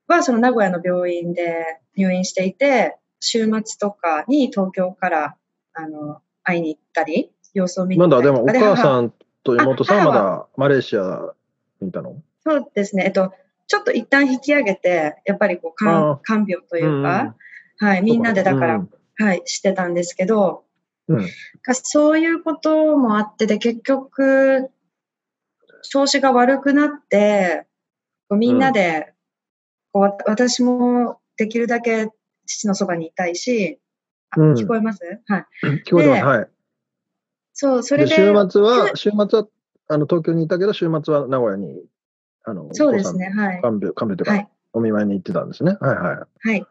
Speaker 3: は、その名古屋の病院で入院していて、週末とかに東京から、あの、会いに行ったり、様子を見に
Speaker 1: まだで
Speaker 3: 行ったり。とか
Speaker 1: もお母
Speaker 3: 母
Speaker 1: さんと妹さんは。まだマレーシアにいたの？
Speaker 3: そうですね。えっと、ちょっと一旦引き上げて、やっぱりこう、
Speaker 1: あ
Speaker 3: 看
Speaker 1: あ
Speaker 3: 看病というか、
Speaker 1: ん
Speaker 3: はい、みんなでだから、
Speaker 1: うん。
Speaker 3: はい、してたんですけど、
Speaker 1: うん。
Speaker 3: かそういうこともあってで、結局、調子が悪くなって、こうみんなで、こうわ私もできるだけ父のそばにいたいし、あ
Speaker 1: うん
Speaker 3: 聞こえます？はい。
Speaker 1: 聞こえてます。
Speaker 3: で
Speaker 1: はい。
Speaker 3: そう、それで、
Speaker 1: で週末は、週末はあの東京にいたけど、週末は名古屋に、あの、
Speaker 3: そうですね、はい。
Speaker 1: 看病、看病というか、
Speaker 3: はい。
Speaker 1: お見舞いに行ってたんですね。はいはい。
Speaker 3: はい。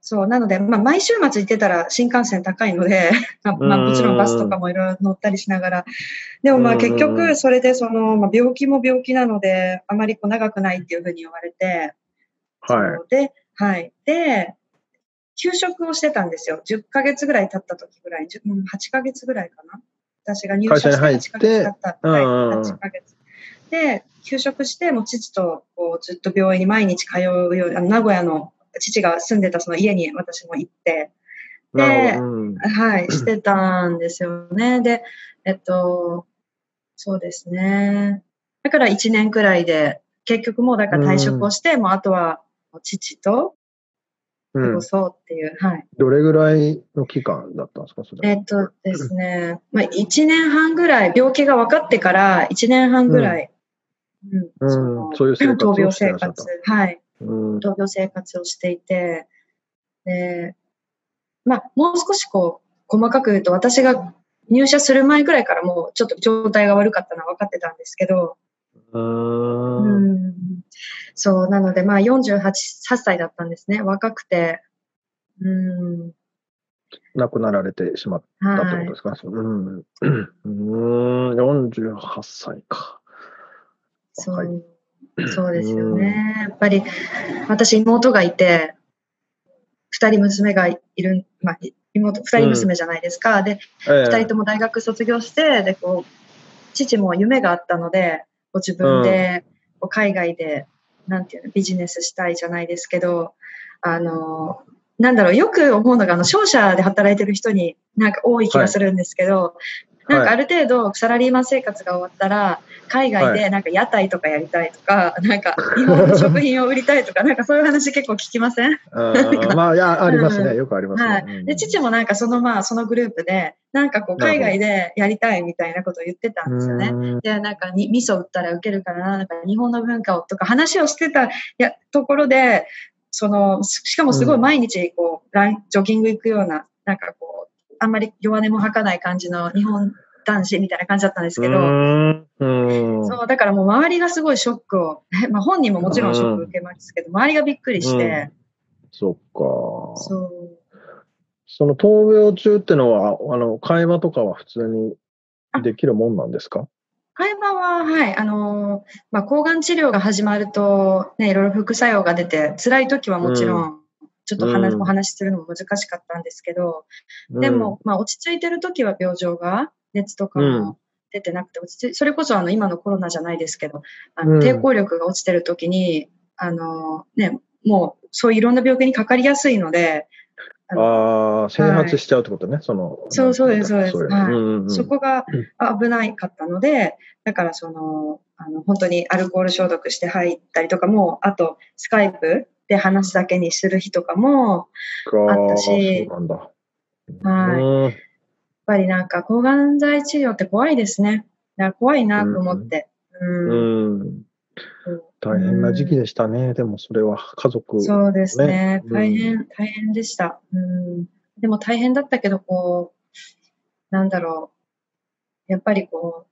Speaker 3: そう、なので、まあ、毎週末行ってたら新幹線高いので、まあ、もちろんバスとかもいろいろ乗ったりしながら、でもまあ
Speaker 1: うん
Speaker 3: 結局、それでその、まあ、病気も病気なので、あまりこう長くないっていうふうに言われて、
Speaker 1: はい。
Speaker 3: で、はい。で、休職をしてたんですよ。10ヶ月ぐらい経った時ぐらい、10うん8ヶ月ぐらいかな。私が入社して
Speaker 1: 会社に入って
Speaker 3: 8ヶ月経った。はい、
Speaker 1: うんうんうん
Speaker 3: 8ヶ月。で、休職して、もう父とこうずっと病院に毎日通うように、あの名古屋の父が住んでたその家に私も行って、で。
Speaker 1: うん
Speaker 3: はい、してたんですよね。で、えっと、そうですね。だから1年くらいで、結局もうだから退職をして、もうあとは父と
Speaker 1: うん
Speaker 3: 過ごそうっていう、はい。
Speaker 1: どれぐらいの期間だったんですか、それは？
Speaker 3: えっとですね、まあ、1年半ぐらい、病気が分かってから1年半ぐらい、うん。
Speaker 1: うん
Speaker 3: そ
Speaker 1: ういう生活を
Speaker 3: 闘病生活、はい、
Speaker 1: うん。
Speaker 3: 闘病生活をしていて、で、まあ、もう少しこう、細かく言うと、私が入社する前くらいからもうちょっと状態が悪かったのは分かってたんですけど、
Speaker 1: う
Speaker 3: うんんそう、なので、まあ48、8歳だったんですね。若くて。うん。
Speaker 1: 亡くなられてしまったって
Speaker 3: はい
Speaker 1: ことで。すか？うん。うん、48歳か。
Speaker 3: そ
Speaker 1: う
Speaker 3: そうですよね。やっぱり、私妹がいて、二人娘がいる、まあ、い妹、二人娘じゃないですか。で、
Speaker 1: ええ
Speaker 3: 二人とも大学卒業して、で、こう、父も夢があったので、こう自分で、こう海外で、なんていうの、ビジネスしたいじゃないですけど、あの、なんだろう、よく思うのが、あの、商社で働いてる人になんか多い気がするんですけど、なんかある程度サラリーマン生活が終わったら、海外でなんか屋台とかやりたいとか、なんか日本の食品を売りたいとか、なんかそういう話結構聞きません？
Speaker 1: う んまあ、いや、ありますね。
Speaker 3: うん
Speaker 1: よくありますね。
Speaker 3: はい。で、父もなんかそのまあ、そのグループで、なんかこう、海外でやりたいみたいなことを言ってたんですよね。
Speaker 1: うん。
Speaker 3: で、なんかに、味噌売ったらウケるからな、なんか日本の文化をとか話をしてたやところで、その、ししかもすごい毎日こう、ランジョギング行くような、なんかこう、あんまり弱音も吐かない感じの日本男子みたいな感じだったんですけど、そう、だからもう周りがすごいショックを、まあ本人ももちろんショック受けますけど、周りがびっくりして、
Speaker 1: そっか。
Speaker 3: そう。
Speaker 1: その闘病中ってのは、あの、会話とかは普通にできるもんなんですか？
Speaker 3: 会話は、はい、あのーまあ、抗がん治療が始まると、ね、いろいろ副作用が出て、辛い時はもちろん、ちょっと話、
Speaker 1: うん。
Speaker 3: お話しするのも難しかったんですけど、でも、まあ、落ち着いてる時は病状が、熱とか
Speaker 1: うん。
Speaker 3: も出てなくて、落ち着いそれこそあの今のコロナじゃないですけど、あ
Speaker 1: うん。
Speaker 3: の抵抗力が落ちてる時に、あのね、もうそういういろんな病気にかかりやすいので、あの
Speaker 1: ああ、整髪しちゃうってことね、その。
Speaker 3: そうそうです。そうです
Speaker 1: い
Speaker 3: はい。
Speaker 1: うんうんうん。
Speaker 3: そこが危ないかったので、だからその、あの本当にアルコール消毒して入ったりとかも、あとスカイプで話すだけにする日とかも、
Speaker 1: あ
Speaker 3: あったし。はいぱりなんか抗がん剤治療って怖いですね。だから怖いなと思って。うん
Speaker 1: うん。大変な時期でしたね、でもそれは家族。
Speaker 3: そうですね。
Speaker 1: うん
Speaker 3: 大変、大変でした。うん。でも大変だったけど、こう、なんだろう。やっぱりこ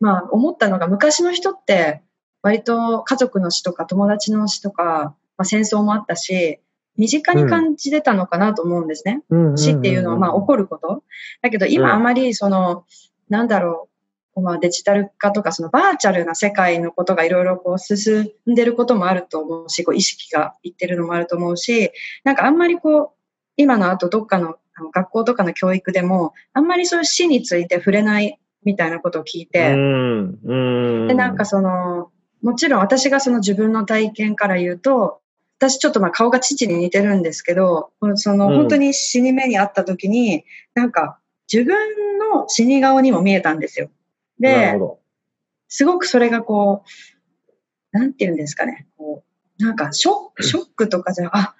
Speaker 3: う、まあ思ったのが昔の人って、割と家族の死とか友達の死とか、まあ、戦争もあったし、身近に感じてたのかなと思うんですね。死っていうのはまあ起こること。だけど
Speaker 1: うん。
Speaker 3: 今あまりその、なんだろう、まあデジタル化とかそのバーチャルな世界のことがいろいろこう進んでることもあると思うし、こう意識がいってるのもあると思うし、なんかあんまりこう、今の後どっかの学校とかの教育でも、あんまりそういう死について触れないみたいなことを聞いて、で、なんかその、もちろん私がその自分の体験から言うと、私ちょっとまあ顔が父に似てるんですけど、その
Speaker 1: うん
Speaker 3: 本当に死に目にあった時に、なんか自分の死に顔にも見えたんですよ。ですごくそれがこう、なんて言うんですかね、こう、なんかショック、ショックとかじゃ、あ、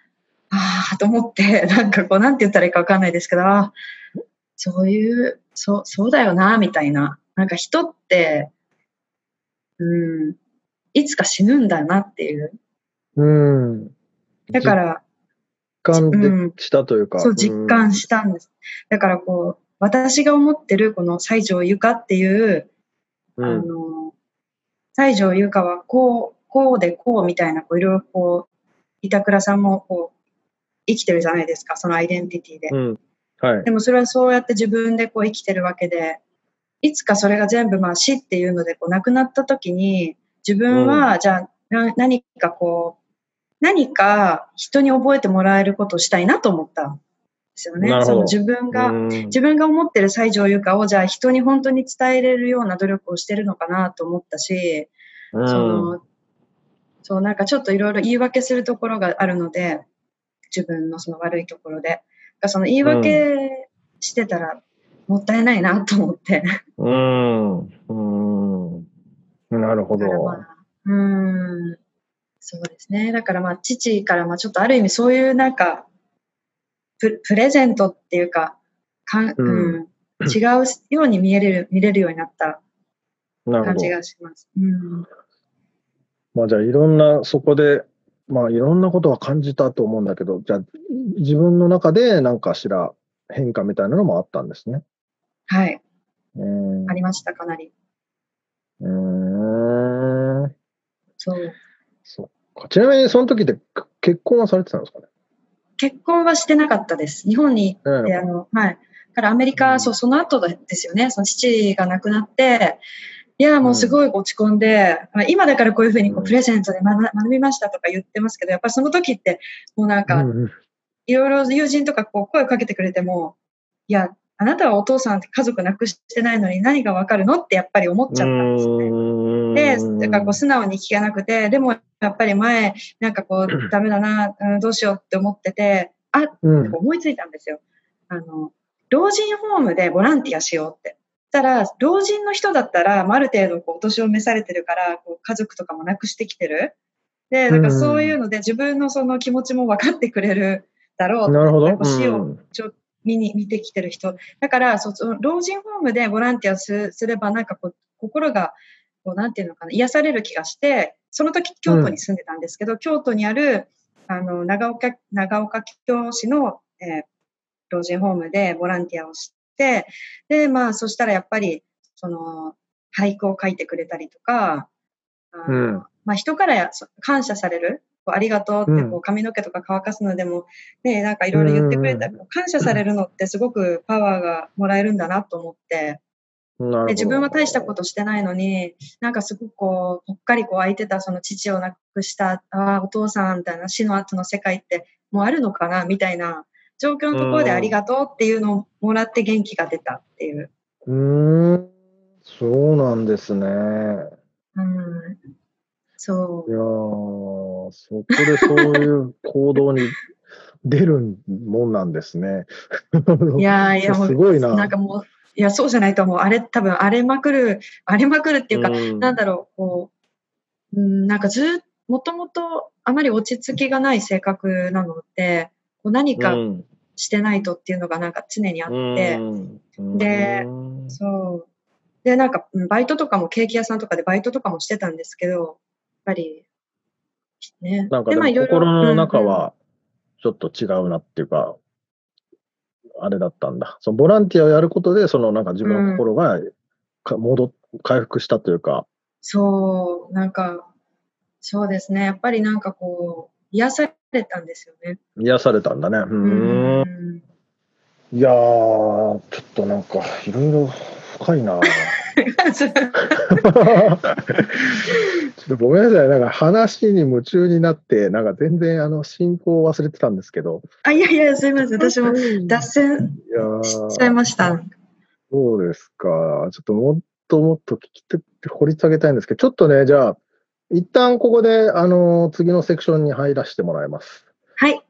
Speaker 3: ああ、と思って、なんかこう、なんて言ったらいいかわかんないですけど、そういう、そう、そうだよな、みたいな。なんか人って、うん、いつか死ぬんだなっていう。
Speaker 1: ど。うん。
Speaker 3: だから、
Speaker 1: 実感
Speaker 3: うん
Speaker 1: でしたというか。
Speaker 3: そう実感したんです。だからこう、私が思ってるこの西条ゆかっていう、
Speaker 1: うん。
Speaker 3: あの、西条優香はこう、こうでこうみたいな、こういろいろこう、板倉さんもこう、生きてるじゃないですか、そのアイデンティティで。
Speaker 1: うん。はい
Speaker 3: で。もそれはそうやって自分でこう生きてるわけで、いつかそれが全部まあ死っていうのでこう亡くなった時に、自分はじゃあな何かこう、何か人に覚えてもらえることをしたいなと思ったんですよね。その自分が、
Speaker 1: うん。
Speaker 3: 自分が思ってる西条優香をじゃあ人に本当に伝えれるような努力をしてるのかなと思ったし、
Speaker 1: うん。
Speaker 3: そのそうなんかちょっといろいろ言い訳するところがあるので自分のその悪いところで。その言い訳してたらもったいないなと思って、
Speaker 1: うん。うん。なるほど。
Speaker 3: うーんそうですねだからまあ父からまあちょっとある意味そういうなんかププレゼントっていうかかん、
Speaker 1: う
Speaker 3: うん違うように見える見れるようになった感じ。がします。うん
Speaker 1: まあじゃあいろんな、そこで、まあいろんなことは感じたと思うんだけど、じゃあ自分の中で何かしら変化みたいなのもあったんですね。
Speaker 3: はい、
Speaker 1: うん。
Speaker 3: ありました、かなり。
Speaker 1: うーん。
Speaker 3: そう。
Speaker 1: そっか。ちなみにその時で結婚はされてたんですかね？
Speaker 3: 結婚はしてなかったです。日本に
Speaker 1: うん
Speaker 3: 行って、あの、はい。だからアメリカ、
Speaker 1: うん
Speaker 3: そう、その後ですよね。その父が亡くなって、いや、もうすごい落ち込んで、まあ、今だからこういうふうにこ
Speaker 1: うん
Speaker 3: うプレゼントで学学びましたとか言ってますけど、やっぱその時って、もうなんか、
Speaker 1: うんうん
Speaker 3: いろいろ友人とかこう声をかけてくれても、いや、あなたはお父さんって家族亡くしてないのに何がわかるのってやっぱり思っちゃったんですよね。で、だからこう素直に聞けなくて、でもやっぱり前、なんかこう、ダメだな、うんどうしようって思ってて、あ、
Speaker 1: うん
Speaker 3: 思いついたんですよ。あの、老人ホームでボランティアしようって。たら、老人の人だったら、まあある程度こうお年を召されてるから、こう家族とかも亡くしてきてる。で、なんかそういうので自分のその気持ちも分かってくれるだろうって
Speaker 1: なるほど。
Speaker 3: 死を
Speaker 1: うん
Speaker 3: ちょ見に見てきてる人。だから、そその老人ホームでボランティアすすれば、なんかこう、心が、こう、なんていうのかな、癒される気がして、その時京都に住んでたんですけど、京都にある、あの、長岡、長岡京市の、えー老人ホームでボランティアをして、で、まあ、そしたらやっぱり、その、俳句を書いてくれたりとか、
Speaker 1: うん。
Speaker 3: まあ、人から感謝されるありがとうって
Speaker 1: うん。
Speaker 3: こう髪の毛とか乾かすのでも、ね、なんかいろいろ言ってくれた
Speaker 1: う
Speaker 3: 感謝されるのってすごくパワーがもらえるんだなと思って、自分は大したことしてないのに、なんかすごくこう、ぽっかりこう空いてたその父を亡くした、ああ、お父さんみたいな死の後の世界ってもうあるのかなみたいな状況のところでありがとうっていうのをもらって元気が出たっていう。
Speaker 1: うーん、そうなんですね。
Speaker 3: うん。そ
Speaker 1: いやー、そこでそういう行動に出るもんなんですね。
Speaker 3: う。いやーいや、
Speaker 1: すごいな。
Speaker 3: なんかもう、いや、そうじゃないと思う。あれ、多分荒れまくる、荒れまくるっていうか、
Speaker 1: うん
Speaker 3: なんだろう、こう、うん、なんかずっもともとあまり落ち着きがない性格なので、こう何か
Speaker 1: うん
Speaker 3: してないとっていうのがなんか常にあって、
Speaker 1: うん
Speaker 3: で
Speaker 1: うん
Speaker 3: そう。で、なんか、うんバイトとかもケーキ屋さんとかでバイトとかもしてたんですけど、やっぱり、ね。
Speaker 1: なんかでも心の中はちょっと違うなっていうか、あれだったんだ。そのボランティアをやることで、そのなんか自分の心がか戻っ回復したというか、
Speaker 3: そう、なんか、そうですね。やっぱりなんかこう、癒されたんですよね。
Speaker 1: 癒されたんだね。うーん。
Speaker 3: うん
Speaker 1: いやー、ちょっとなんかいろいろ深いな。ちょっとごめんなさい。なんか話に夢中になって、なんか全然あの進行を忘れてたんですけど。
Speaker 3: あ、いやいや、すいません。私も脱線しちゃいました。
Speaker 1: そうですか？ちょっともっともっと聞きて掘り下げたいんですけど、ちょっとね、じゃあ、一旦ここで、あの次のセクションに入らせてもらいます。
Speaker 3: はい。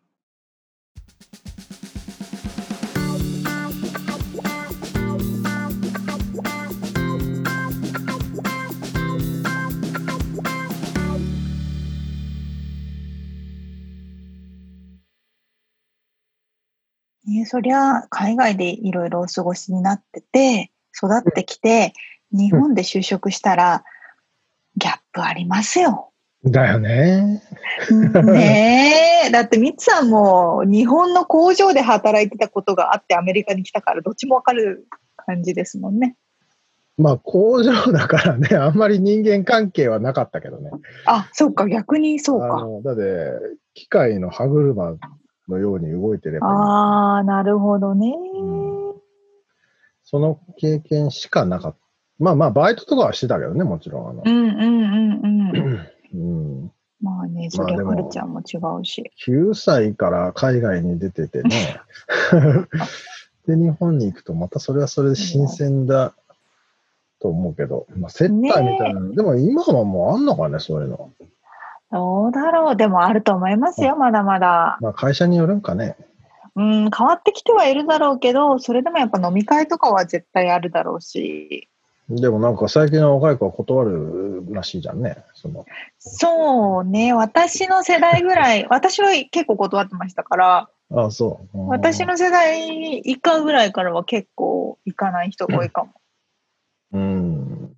Speaker 2: そりゃ海外でいろいろお過ごしになってて育ってきて日本で就職したらギャップありますよ。
Speaker 1: だよね。
Speaker 2: ねえだってミツさんも日本の工場で働いてたことがあってアメリカに来たからどっちもわかる感じですもんね。
Speaker 1: まあ、工場だからね、あんまり人間関係はなかったけどね。
Speaker 2: あそうか逆にそうか。
Speaker 1: あのだって、機械の歯車のように動いてればいい
Speaker 2: ああなるほどね。
Speaker 1: うんその経験しかなかった。まあまあ、バイトとかはしてたけどね、もちろん。あの
Speaker 2: うんうんうんうん。
Speaker 1: うん、
Speaker 2: まあねそりゃ
Speaker 1: まあでも
Speaker 2: カルチャーも違うし。
Speaker 1: 9歳から海外に出ててね。で、日本に行くと、またそれはそれで新鮮だと思うけど、まあ、接待みたいなの、でも今はもうあんのかね、そういうの。
Speaker 2: どうだろうでもあると思いますよまだまだ。
Speaker 1: まあ、会社によるんかね。
Speaker 2: うん、変わってきてはいるだろうけど、それでもやっぱ飲み会とかは絶対あるだろうし、
Speaker 1: でもなんか最近の若い子は断るらしいじゃんね。その
Speaker 2: そうね、私の世代ぐらい、私は結構断ってましたから、
Speaker 1: ああ、そう。うん
Speaker 2: 私の世代以下ぐらいからは結構行かない人が多いかも。
Speaker 1: うん。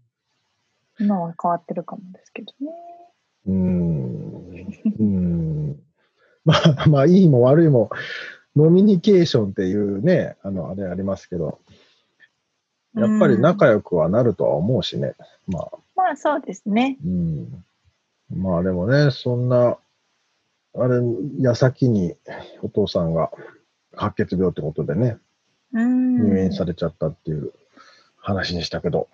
Speaker 2: 今は変わってるかもですけどね。
Speaker 1: うん。うん。まあ、まあ、いいも悪いも、ノミニケーションっていうね、あの、あれありますけど、やっぱり仲良くはなるとは思うしね。まあ、
Speaker 2: まあそうですね。
Speaker 1: うん。まあでもね、そんな、あれ、矢先にお父さんが白血病ってことでね、
Speaker 2: うん。
Speaker 1: 入院されちゃったっていう話でしたけど。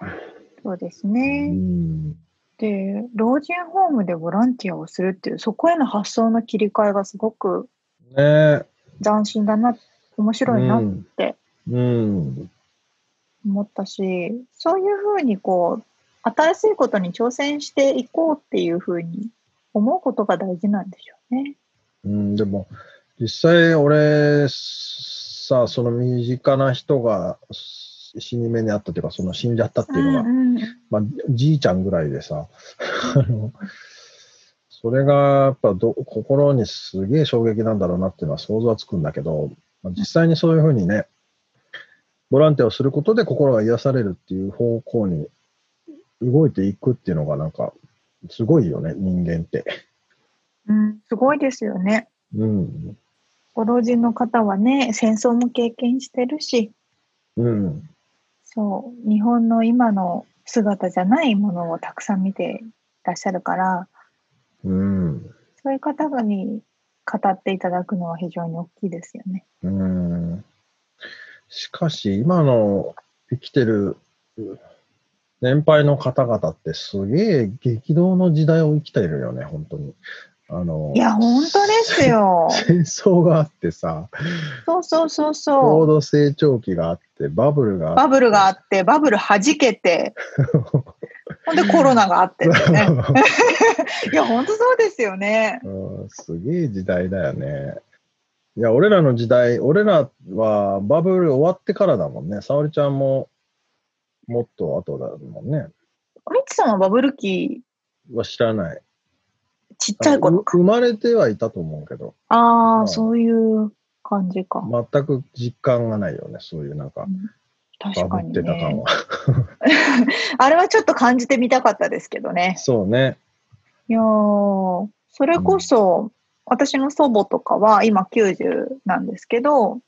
Speaker 2: そうです
Speaker 1: う
Speaker 2: ね。
Speaker 1: ん。
Speaker 2: で、老人ホームでボランティアをするっていう、そこへの発想の切り替えがすごく
Speaker 1: ね
Speaker 2: 斬新だな、面白いなっ
Speaker 1: うん
Speaker 2: て
Speaker 1: うん。
Speaker 2: 思ったし、そういうふうにこう、新しいことに挑戦していこうっていうふうに思うことが大事なんでしょうね。
Speaker 1: うん、でも、実際俺、さ、その身近な人が死に目にあったというか、その死んじゃったっていうのが、
Speaker 2: うんうん
Speaker 1: まあ、じいちゃんぐらいでさ、あのそれがやっぱど心にすげえ衝撃なんだろうなっていうのは想像はつくんだけど、まあ、実際にそういうふうにね、ボランティアをすることで心が癒されるっていう方向に動いていくっていうのがなんか、すごいよね、人間って。
Speaker 2: うん、すごいですよね。
Speaker 1: うん。
Speaker 2: ご老人の方はね、戦争も経験してるし、
Speaker 1: うん。
Speaker 2: そう、日本の今の姿じゃないものをたくさん見てらっしゃるから、
Speaker 1: うん。
Speaker 2: そういう方に語っていただくのは非常に大きいですよね。
Speaker 1: うん。しかし、今の生きてる年配の方々ってすげえ激動の時代を生きてるよね、本当に。あの、
Speaker 2: いや、本当ですよ。
Speaker 1: 戦争があってさ、
Speaker 2: そうそうそう
Speaker 1: 高
Speaker 2: そう。
Speaker 1: 度成長期があって、バブルがあって。
Speaker 2: バブルがあって、バブル弾けて、ほんでコロナがあってね。いや、本当そうですよね。
Speaker 1: うん、すげえ時代だよね。いや、俺らの時代、俺らはバブル終わってからだもんね。沙織ちゃんももっと後だもんね。
Speaker 2: みつさんはバブル期、
Speaker 1: は知らない。
Speaker 2: ちっちゃい頃
Speaker 1: 生まれてはいたと思うけど、
Speaker 2: ああ、
Speaker 1: うん
Speaker 2: そういう感じか。
Speaker 1: 全く実感がないよね。そういうなんか、バ
Speaker 2: 確かに
Speaker 1: ブってた感
Speaker 2: ね。
Speaker 1: は。
Speaker 2: あれはちょっと感じてみたかったですけどね。
Speaker 1: そうね。
Speaker 2: いやーそれこそ、私の祖母とかは今90なんですけど、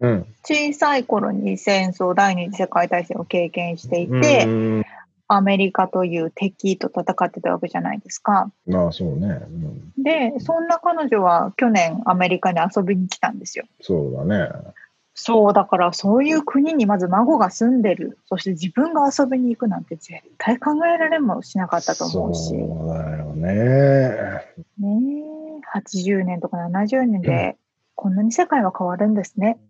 Speaker 1: うん。
Speaker 2: 小さい頃に戦争、第二次世界大戦を経験していて、
Speaker 1: うん
Speaker 2: アメリカという敵と戦ってたわけじゃないですか。
Speaker 1: まあそうね、うん。
Speaker 2: で、そんな彼女は去年アメリカに遊びに来たんですよ。
Speaker 1: そうだね。
Speaker 2: そう、だからそういう国にまず孫が住んでる。そして自分が遊びに行くなんて絶対考えられもしなかったと思うし。
Speaker 1: そうだよね。
Speaker 2: ねえ、80年とか70年でこんなに世界は変わるんですね。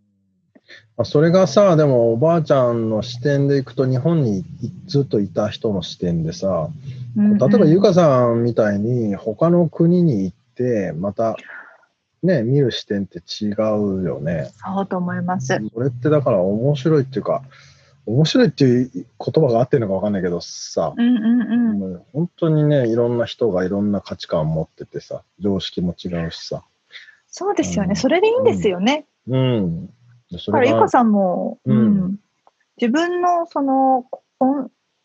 Speaker 1: あそれがさ、でもおばあちゃんの視点でいくと、日本にいずっといた人の視点でさ、
Speaker 2: うんうん
Speaker 1: 例えばゆかさんみたいに他の国に行って、またね、見る視点って違うよね。
Speaker 2: そうと思います。
Speaker 1: それってだから面白いっていうか、面白いっていう言葉が合ってるのかわかんないけどさ、
Speaker 2: うんうんうん。
Speaker 1: 本当にね、いろんな人がいろんな価値観を持っててさ、常識も違うしさ。
Speaker 2: そうですよね。
Speaker 1: うん
Speaker 2: それでいいんですよね。
Speaker 1: うん。そ
Speaker 2: だから、ゆかさんも、
Speaker 1: うん
Speaker 2: うん自分のその、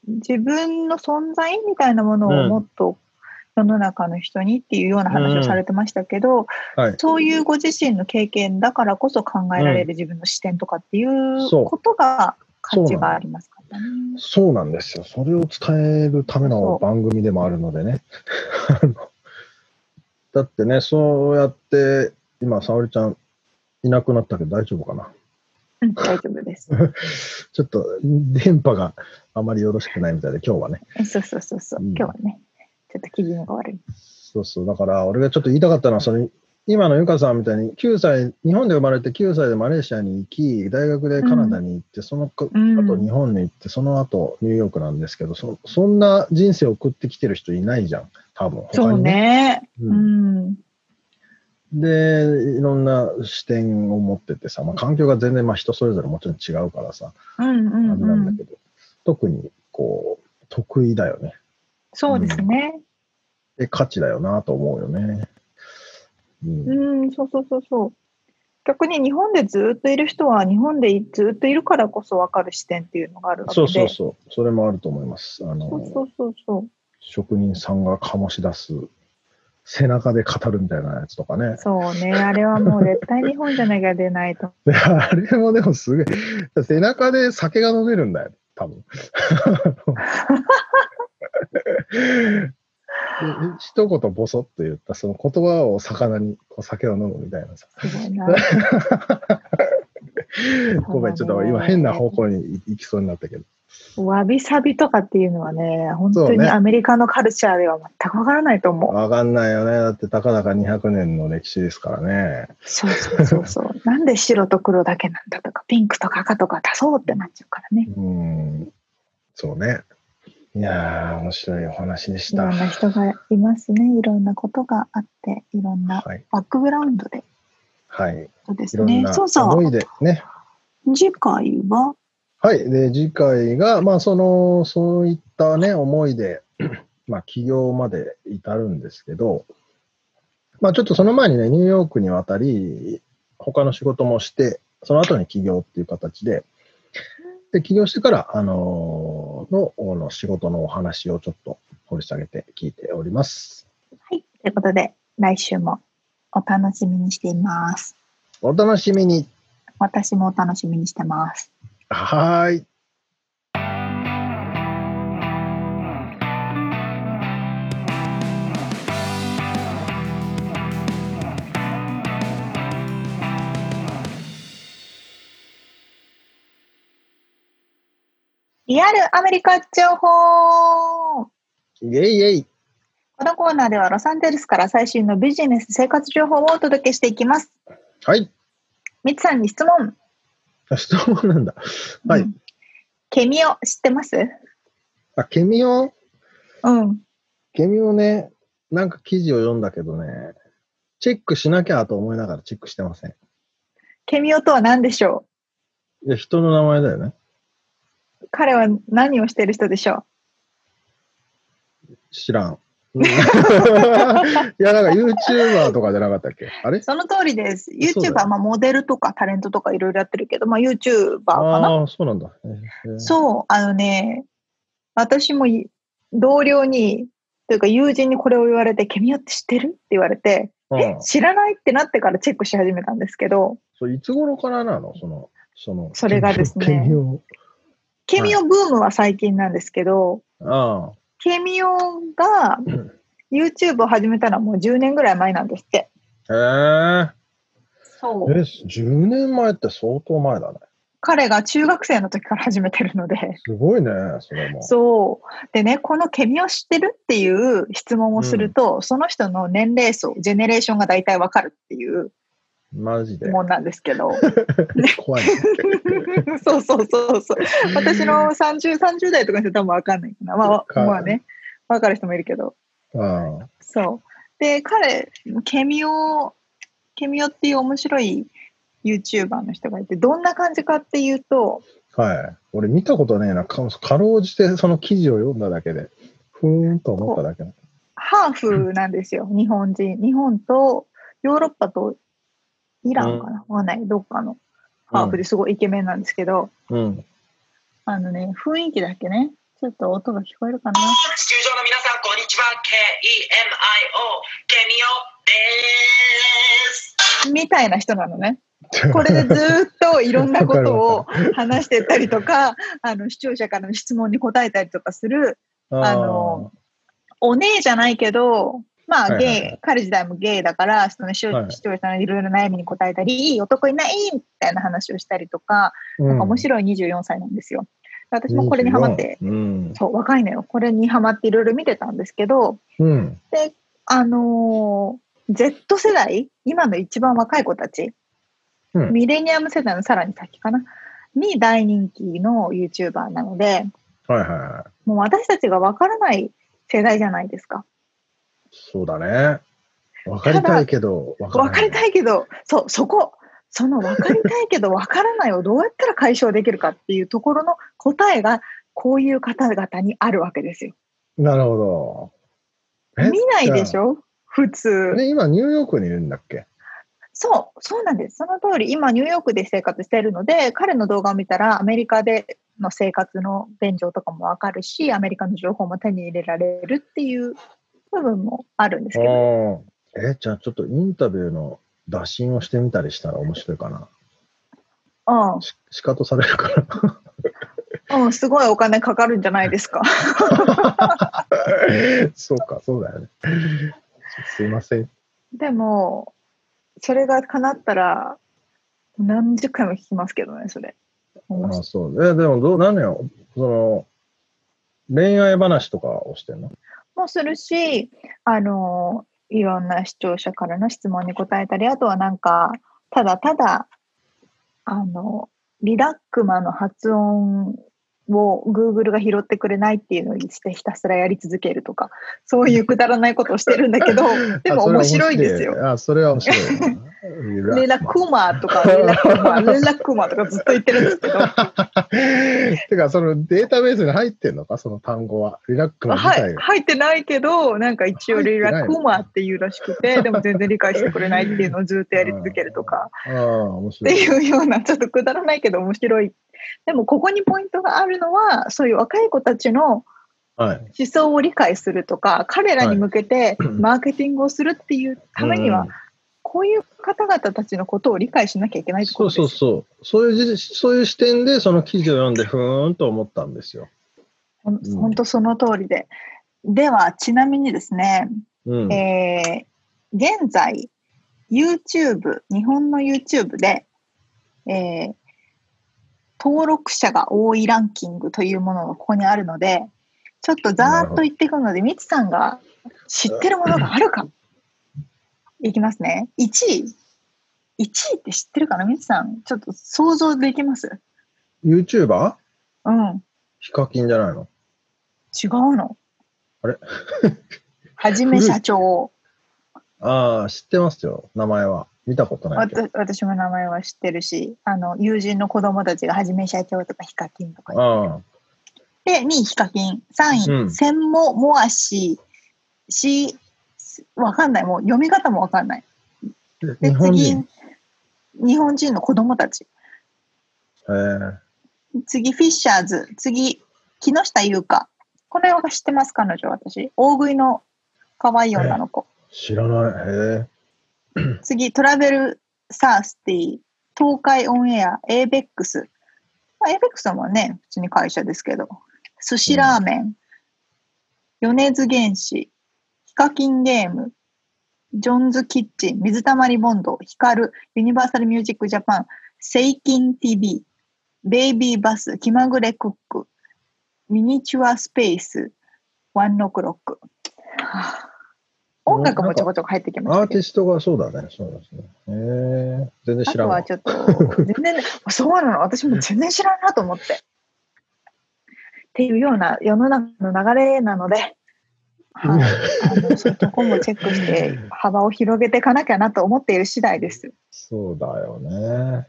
Speaker 2: 自分の存在みたいなものを
Speaker 1: うん
Speaker 2: もっと世の中の人にっていうような話をされてましたけど、
Speaker 1: はい。
Speaker 2: そういうご自身の経験だからこそ考えられる自分の視点とかっていうことが価値がありますからね。
Speaker 1: そうなんですよ。それを伝えるための番組でもあるのでね。だってね、そうやって、今、沙織ちゃんいなくなったけど大丈夫かな？
Speaker 2: うん、大丈夫です。
Speaker 1: ちょっと電波があまりよろしくないみたいで、今日はね。
Speaker 2: えそうそうそうそう、
Speaker 1: うん
Speaker 2: 今日はね、ちょっと気分が悪い。
Speaker 1: そうそう。だから、俺がちょっと言いたかったのは、その、今のゆかさんみたいに9歳、日本で生まれて9歳でマレーシアに行き、大学でカナダに行って、そのか
Speaker 2: うん
Speaker 1: あと日本に行って、その後ニューヨークなんですけど、そそんな人生を送ってきてる人いないじゃん、多分。他
Speaker 2: そう
Speaker 1: に
Speaker 2: ね。
Speaker 1: う
Speaker 2: うんん。
Speaker 1: で、いろんな視点を持っててさ、まあ、環境が全然まあ人それぞれもちろん違うからさ、
Speaker 2: うんうんうん。
Speaker 1: なんだけど、特にこう、得意だよね。
Speaker 2: そうですね。
Speaker 1: で、価値だよなと思うよね。うん
Speaker 2: うん、そうそうそうそう。逆に日本でずっといる人は日本でずっといるからこそ分かる視点っていうのがあるわけ
Speaker 1: そう
Speaker 2: で。
Speaker 1: そうそう。それもあると思います。あの、
Speaker 2: そうそうそうそう。
Speaker 1: 職人さんが醸し出す背中で語るみたいなやつとかね。
Speaker 2: そうね。あれはもう絶対日本じゃなきゃ出ないと。
Speaker 1: で あれもでもすごい、背中で酒が飲めるんだよ、多分。で 一言ボソッと言ったその言葉を魚にこう酒を飲むみたいなさ。
Speaker 2: すごいな。
Speaker 1: ごめん、ちょっと今変な方向に行きそうになったけど。
Speaker 2: わびさびとかっていうのはね、本当にアメリカのカルチャーでは全くわからないと思う。
Speaker 1: わかんないよね。だってたかだか200年の歴史ですからね。
Speaker 2: そうそうそうそう。なんで白と黒だけなんだとか、ピンクとか赤とか足そうってなっちゃうからね。
Speaker 1: うん。そうね。いやー、面白いお話でした。
Speaker 2: いろんな人がいますね。いろんなことがあって、いろんな
Speaker 1: はい。
Speaker 2: バックグラウンドで。
Speaker 1: はい。
Speaker 2: そうですね。そうそう。
Speaker 1: 思いでね。
Speaker 2: 次回は、
Speaker 1: はい。で、次回が、まあ、その、そういったね、思いで、まあ、起業まで至るんですけど、まあ、ちょっとその前にね、ニューヨークに渡り、他の仕事もして、その後に起業っていう形で、で、起業してから、あのの、あの仕事のお話をちょっと掘り下げて聞いております。
Speaker 2: はい。ということで、来週もお楽しみにしています。
Speaker 1: お楽しみに。
Speaker 2: 私もお楽しみにしてます。
Speaker 1: はい。
Speaker 2: リアルアメリカ情報
Speaker 1: イエイエイ
Speaker 2: このコーナーではロサンゼルスから最新のビジネス生活情報をお届けしていきます。
Speaker 1: はい。
Speaker 2: みつさんに質問。
Speaker 1: あ質問なんだ。はい。
Speaker 2: うんケミオ知ってます？
Speaker 1: あ、ケミオ？
Speaker 2: うん。
Speaker 1: ケミオね、なんか記事を読んだけどね、チェックしなきゃと思いながらチェックしてません。
Speaker 2: ケミオとは何でしょ
Speaker 1: いや、人の名前だよね。
Speaker 2: う彼は何をしている人でしょ
Speaker 1: 知らん。うん。いや、なんか YouTuber とかじゃなかったっけ？あれ？
Speaker 2: うその通りです。YouTuber、まあ、モデルとかタレントとかいろいろやってるけど、まあ、YouTuber かな？
Speaker 1: ああー、そうなんだ。えー。
Speaker 2: そう、あのね、私もい同僚に、というか友人にこれを言われて、ケミオって知ってる？って言われて、
Speaker 1: うん
Speaker 2: 知らない？ってなってからチェックし始めたんですけど、
Speaker 1: そういつ頃からなの？その、その、
Speaker 2: それがですね
Speaker 1: ケミオ。
Speaker 2: ケミオブームは最近なんですけど、
Speaker 1: あ
Speaker 2: ケミオが
Speaker 1: あ。
Speaker 2: YouTube を始めたのはもう10年ぐらい前なんですって。
Speaker 1: へえ。
Speaker 2: そう
Speaker 1: え、10年前って相当前だね。
Speaker 2: 彼が中学生の時から始めてるので。
Speaker 1: すごいね、それも。
Speaker 2: そう。でね、このケミオ知ってるっていう質問をすると、その人の年齢層、ジェネレーションが大体わかるっていう
Speaker 1: マジで。
Speaker 2: もんなんですけど。
Speaker 1: 怖い。
Speaker 2: そうそうそうそう。私の30、30代とかの人多分わかんないかな。まあ、
Speaker 1: か
Speaker 2: まあね、わかる人もいるけど。
Speaker 1: ああ。
Speaker 2: そう。で、彼、ケミオ、ケミオっていう面白い YouTuber の人がいて、どんな感じかっていうと、
Speaker 1: はい。俺見たことねえな。かかろうじてその記事を読んだだけで、ふーんと思っただけだ。
Speaker 2: ハーフなんですよ、日本人。日本とヨーロッパとイランかな、わかんない、どっかのハーフですごいイケメンなんですけど、
Speaker 1: うん。
Speaker 2: あのね、雰囲気だけね、ちょっと音が聞こえるかな？
Speaker 4: 地球上の皆さん、こんにちは。K-E-M-I-O、ケミオです。
Speaker 2: みたいな人なのね。これでずーっといろんなことを話してったりとか、あの視聴者からの質問に答えたりとかする、あの、お姉じゃないけど、まあ、
Speaker 1: はいはいはい
Speaker 2: ゲイ、彼自体もゲイだから、その視聴者のいろいろ悩みに答えたり、いい男いないみたいな話をしたりとか、なんか面白い24歳なんですよ。私もこれにハマって、
Speaker 1: い。うん。
Speaker 2: そう、若いのよ。これにハマっていろいろ見てたんですけど、
Speaker 1: うん。
Speaker 2: あのー Z 世代、今の一番若い子たち、
Speaker 1: うん
Speaker 2: ミレニアム世代のさらに先かな、に大人気の YouTuber なので、
Speaker 1: はいはいはい。
Speaker 2: もう私たちが分からない世代じゃないですか。
Speaker 1: そうだね。わかりたいけど、わ
Speaker 2: 分かりた
Speaker 1: い。
Speaker 2: いけど、そう、そこ、その分かりたいけど 分からないをどうやったら解消できるかっていうところの答えが、こういう方々にあるわけですよ。
Speaker 1: なるほど。え
Speaker 2: 見ないでしょ？普通。
Speaker 1: ね、今ニューヨークにいるんだっけ？
Speaker 2: そう、そうなんです。その通り、今ニューヨークで生活しているので、彼の動画を見たらアメリカでの生活の現状とかもわかるし、アメリカの情報も手に入れられるっていう部分もあるんですけど、
Speaker 1: ああ。え、じゃあちょっとインタビューの打診をしてみたりしたら面白いかな。
Speaker 2: うん、
Speaker 1: し、仕方されるか
Speaker 2: うん、すごいお金かかるんじゃないですか。
Speaker 1: な。そうか、そうだよね。すいません。
Speaker 2: でも、それが叶ったら、何十回も聞きますけどね、それ。面白い
Speaker 1: あそう。え、でもどう、何よ、その、恋愛話とかをしてんの？
Speaker 2: もするし、あの、いろんな視聴者からの質問に答えたり、あとはなんか、ただただ、あの、リラックマの発音を Google が拾ってくれないっていうのにしてひたすらやり続けるとか、そういうくだらないことをしてるんだけど、でも面白いんですよ。
Speaker 1: あ、それは面白いな。
Speaker 2: レラクマとか、レラクマ、レラクマとかずっと言ってるんですけど、
Speaker 1: てか、そのデータベースに入ってんのか、その単語は？リラックマ自
Speaker 2: は。入ってないけど、なんか一応レラクマっていうらしくて、でも全然理解してくれないっていうのをずっとやり続けるとか。
Speaker 1: ああ、面
Speaker 2: って
Speaker 1: 白い。
Speaker 2: いうような、ちょっとくだらないけど面白い。でも、ここにポイントがあるのは、そういう若い子たちの
Speaker 1: はい。
Speaker 2: 思想を理解するとか、彼らに向けてマーケティングをするっていうためには、
Speaker 1: うん
Speaker 2: こういう方々たちのことを理解しなきゃいけないってこ
Speaker 1: そう
Speaker 2: とです。
Speaker 1: そうそう。そういうじ、そういう視点でその記事を読んで、ふーんと思ったんですよ。
Speaker 2: 本当その通りで。では、ちなみにですね、
Speaker 1: うん。
Speaker 2: えー現在、YouTube、日本の YouTube で、えー登録者が多いランキングというものがここにあるので、ちょっとざーっと言っていくので、みつさんが知ってるものがあるか。いきますね。1位。1位って知ってるかな？みつさん、ちょっと想像できます
Speaker 1: ？YouTuber?
Speaker 2: うん。
Speaker 1: ヒカキンじゃないの？
Speaker 2: 違うの。
Speaker 1: あれ？
Speaker 2: はじめ社長。
Speaker 1: ああ、知ってますよ。名前は。見たことない
Speaker 2: 私も名前は知ってるし、あの、友人の子供たちがはじめ社長とかヒカキンとか言って
Speaker 1: あ
Speaker 2: で、2位ヒカキン、3位、
Speaker 1: うん
Speaker 2: センモモアシ、し、わかんない。もう読み方もわかんない。
Speaker 1: あ。
Speaker 2: で、
Speaker 1: 日本
Speaker 2: 次
Speaker 1: 人。、
Speaker 2: 日本人の子供たち。
Speaker 1: えー、
Speaker 2: 次、フィッシャーズ。次、木下優香。この映画知ってます、彼女、私。大食いの可愛い女の子。
Speaker 1: 知らない。へえ。
Speaker 2: 次、トラベルサースティ、東海オンエア、エーベックス。ま、エーベックスはね、普通に会社ですけど。寿司ラーメン、米津玄師、ヒカキンゲーム、ジョンズキッチン、水溜りボンド、ヒカル、ユニバーサルミュージックジャパン、セイキン TV、ベイビーバス、気まぐれクック、ミニチュアスペース、ワンノクロック。はあ音楽もちょこちょこ入ってきました
Speaker 1: アーティストがそうだね。そうですね。へえ。全然
Speaker 2: あ
Speaker 1: 知らない。
Speaker 2: とはちょっと、全然、そうなの、私も全然知らんなと思って。っていうような世の中の流れなので、はい、あのそういうとこもチェックして、幅を広げていかなきゃなと思っている次第です。
Speaker 1: そうだよね。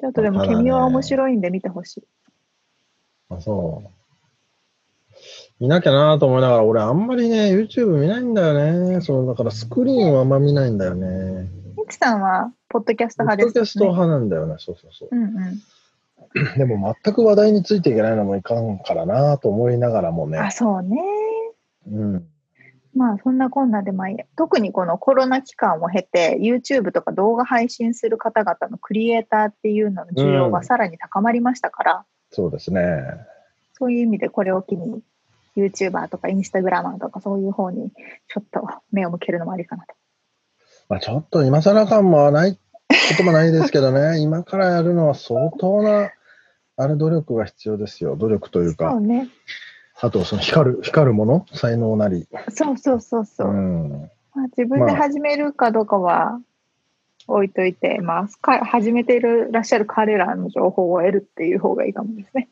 Speaker 2: ちょっとでも、
Speaker 1: ただね
Speaker 2: ケミオは面白いんで見てほしい。
Speaker 1: あ、そう。見なきゃなと思いながら、俺あんまりね、YouTube 見ないんだよね。そう、だからスクリーンはあんま見ないんだよね。
Speaker 2: ミキさんは、ポッドキャスト
Speaker 1: ポッ
Speaker 2: 派です、ね。
Speaker 1: ドキャスト派なんだよね。そうそうそう。
Speaker 2: うんうん。
Speaker 1: でも全く話題についていけないのもいかんからなと思いながらも
Speaker 2: あ、
Speaker 1: ね。
Speaker 2: そうね。
Speaker 1: うん。
Speaker 2: まあ、そんなこんなで、まあ、特にこのコロナ期間を経て、YouTube とか動画配信する方々のクリエイターっていうのの需要がさらに高まりましたから、
Speaker 1: そうですね。
Speaker 2: そういう意味でこれを機に、YouTuber とか Instagramer とかそういう方にちょっと目を向けるのもありかなと。
Speaker 1: まあちょっと今更感もないこともないですけどね、今からやるのは相当な、あれ努力が必要ですよ。努力という
Speaker 2: そ
Speaker 1: か
Speaker 2: う、ね。
Speaker 1: あとその光る、光るもの、才能なり。
Speaker 2: そうそうそうそう。
Speaker 1: うん。
Speaker 2: まあ、自分で始めるかどうかは置いといて、まあ、か始めているらっしゃる彼らの情報を得るっていう方がいいかもですね。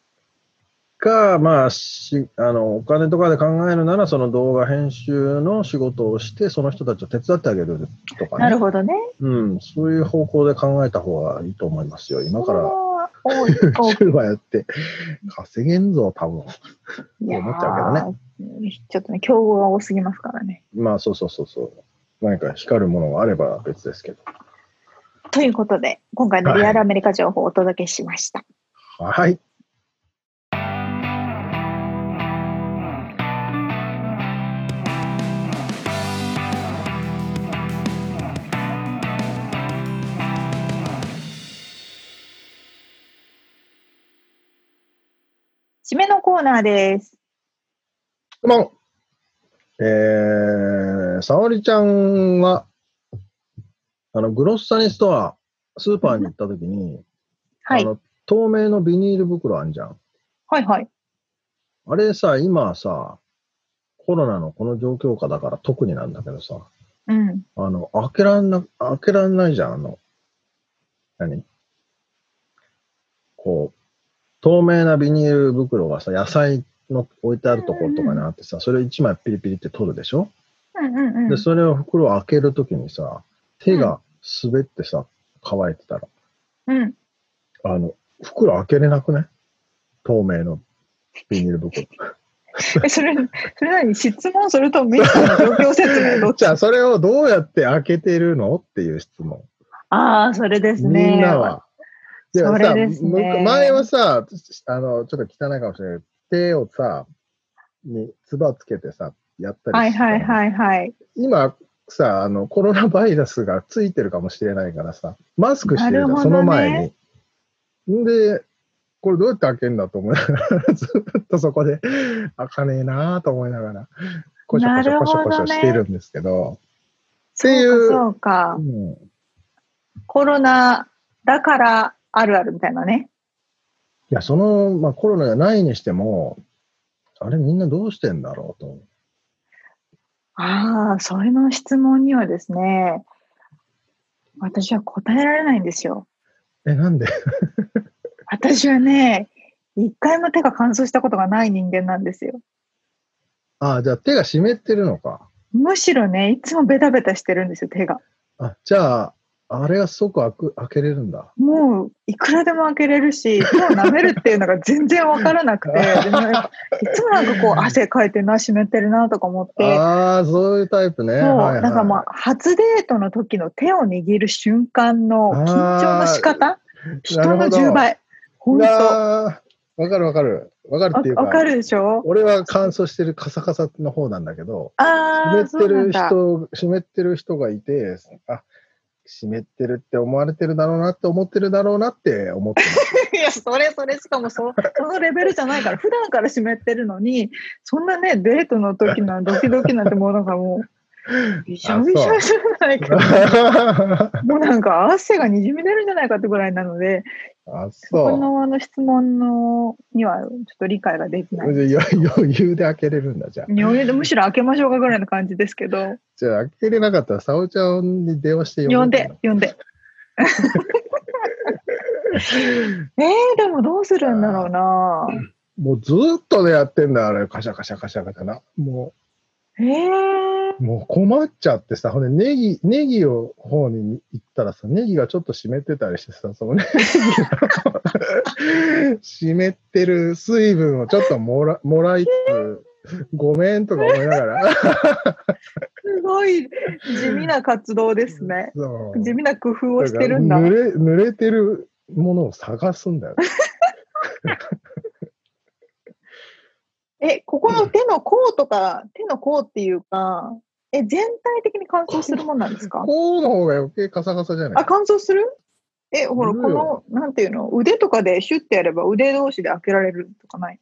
Speaker 1: か、まあ、し、あの、お金とかで考えるなら、その動画編集の仕事をして、その人たちを手伝ってあげるとかね。
Speaker 2: なるほどね。
Speaker 1: うん、そういう方向で考えた方がいいと思いますよ。今から YouTuber やって稼げんぞ、多分。思っちゃうけど
Speaker 2: ね。ちょっとね、競合が多すぎますからね。
Speaker 1: まあ、そうそうそうそう。何か光るものがあれば別ですけど。
Speaker 2: ということで、今回のリアルアメリカ情報をお届けしました。
Speaker 1: はい。
Speaker 2: 締めのコーナーです。
Speaker 1: 質問。えー、沙織ちゃんは、あの、グロッサニストア、スーパーに行った時に、
Speaker 2: はい。
Speaker 1: あの、透明のビニール袋あんじゃん。
Speaker 2: はいはい。
Speaker 1: あれさ、今さ、コロナのこの状況下だから特になんだけどさ、
Speaker 2: うん。
Speaker 1: あの、開けらんな、開けらんないじゃん、あの、何？こう、透明なビニール袋がさ、野菜の置いてあるところとかにあってさ、それ一枚ピリピリって取るでしょ？
Speaker 2: うんうんうん。
Speaker 1: で、それを袋を開けるときにさ、手が滑ってさ、乾いてたら、
Speaker 2: うん。
Speaker 1: あの、袋開けれなくない？透明のビニール袋。
Speaker 2: え、それ、それ何？質問それとメイクの状況説明どっち？
Speaker 1: じゃあ、それをどうやって開けてるの？っていう質問。
Speaker 2: ああ、それですね。
Speaker 1: みんなは。でも
Speaker 2: そ
Speaker 1: さ
Speaker 2: ね
Speaker 1: む前はさ、あの、ちょっと汚いかもしれないけど、手をさ、に、つばつけてさ、やったり
Speaker 2: はい
Speaker 1: してたの
Speaker 2: はいはいはい。
Speaker 1: 今さ、あの、コロナバイラスがついてるかもしれないからさ、マスクしてるじゃん、
Speaker 2: ね。
Speaker 1: その前に。んで、これどうやって開けるんだ と思いながら、ずっとそこで開かねえなと思いながら、コショコショコショコショしてるんですけど、っていう
Speaker 2: そうか、そうか。
Speaker 1: う。ん、
Speaker 2: コロナだからあるあるみたいなね。
Speaker 1: いや、その、まあコロナじゃないにしても、あれみんなどうしてんだろうと。
Speaker 2: ああ、それの質問にはですね、私は答えられないんですよ。
Speaker 1: え、なんで？
Speaker 2: 私はね、一回も手が乾燥したことがない人間なんですよ。
Speaker 1: ああ、じゃあ手が湿ってるのか。
Speaker 2: むしろね、いつもベタベタしてるんですよ、手が。
Speaker 1: あ、じゃあ、あれが即開く開けれるんだ。
Speaker 2: もう、いくらでも開けれるし、手を舐めるっていうのが全然わからなくて、いつもなんかこう、汗かいてるな、湿ってるなとか思って、
Speaker 1: ああ、そういうタイプね。
Speaker 2: そう、
Speaker 1: はいはい
Speaker 2: なんかまあ、初デートの時の手を握る瞬間の緊張の仕方？人の10倍。
Speaker 1: う
Speaker 2: 本当
Speaker 1: わかるわかる。わかるっていうか、
Speaker 2: わかるでしょ？
Speaker 1: 俺は乾燥してるカサカサの方なんだけど、
Speaker 2: ああ、
Speaker 1: 湿ってる。人、湿ってる人がいて、あ、湿ってるって思われてるだろうなって思ってるだろうなって思ってます。
Speaker 2: いや、それそれ、しかもそそのレベルじゃないから、普段から湿ってるのに、そんなね、デートの時のドキドキなんてもうなんかもう、びしょびしょじゃないか。もうなんか汗がにじみ出るんじゃないかってぐらいなので、
Speaker 1: あ、
Speaker 2: そこ
Speaker 1: そ
Speaker 2: のあの質問のにはちょっと理解ができない。
Speaker 1: う。で余余裕で開けれるんだ、じゃあ。
Speaker 2: 余裕でむしろ開けましょうかぐらいの感じですけど、
Speaker 1: じゃあ開けれなかったら、沙織ちゃんに電話して
Speaker 2: 呼んで
Speaker 1: みる、
Speaker 2: 呼んで。えー、でもどうするんだろうな。
Speaker 1: もうずーっとね、やってんだ、あれ。カシャカシャカシャカシャな。も
Speaker 2: えー、
Speaker 1: う、もう困っちゃってさ、ほんで、ネギ、ネギを方に行ったらさ、ネギがちょっと湿ってたりしてさ、そのネギが湿ってる水分をちょっともらもらいつつ、ごめんとか思いながら。
Speaker 2: すごい地味な活動ですね。地味な工夫をしてるんだ。
Speaker 1: 濡れ濡れてるものを探すんだよ。
Speaker 2: え、ここの手の甲とか、手の甲っていうか、え、全体的に乾燥するもんなんですか？
Speaker 1: こうの方が余計カサカサじゃない？
Speaker 2: あ、乾燥する？え、ほら、この、なんていうの、腕とかでシュッてやれば腕同士で開けられるとかない？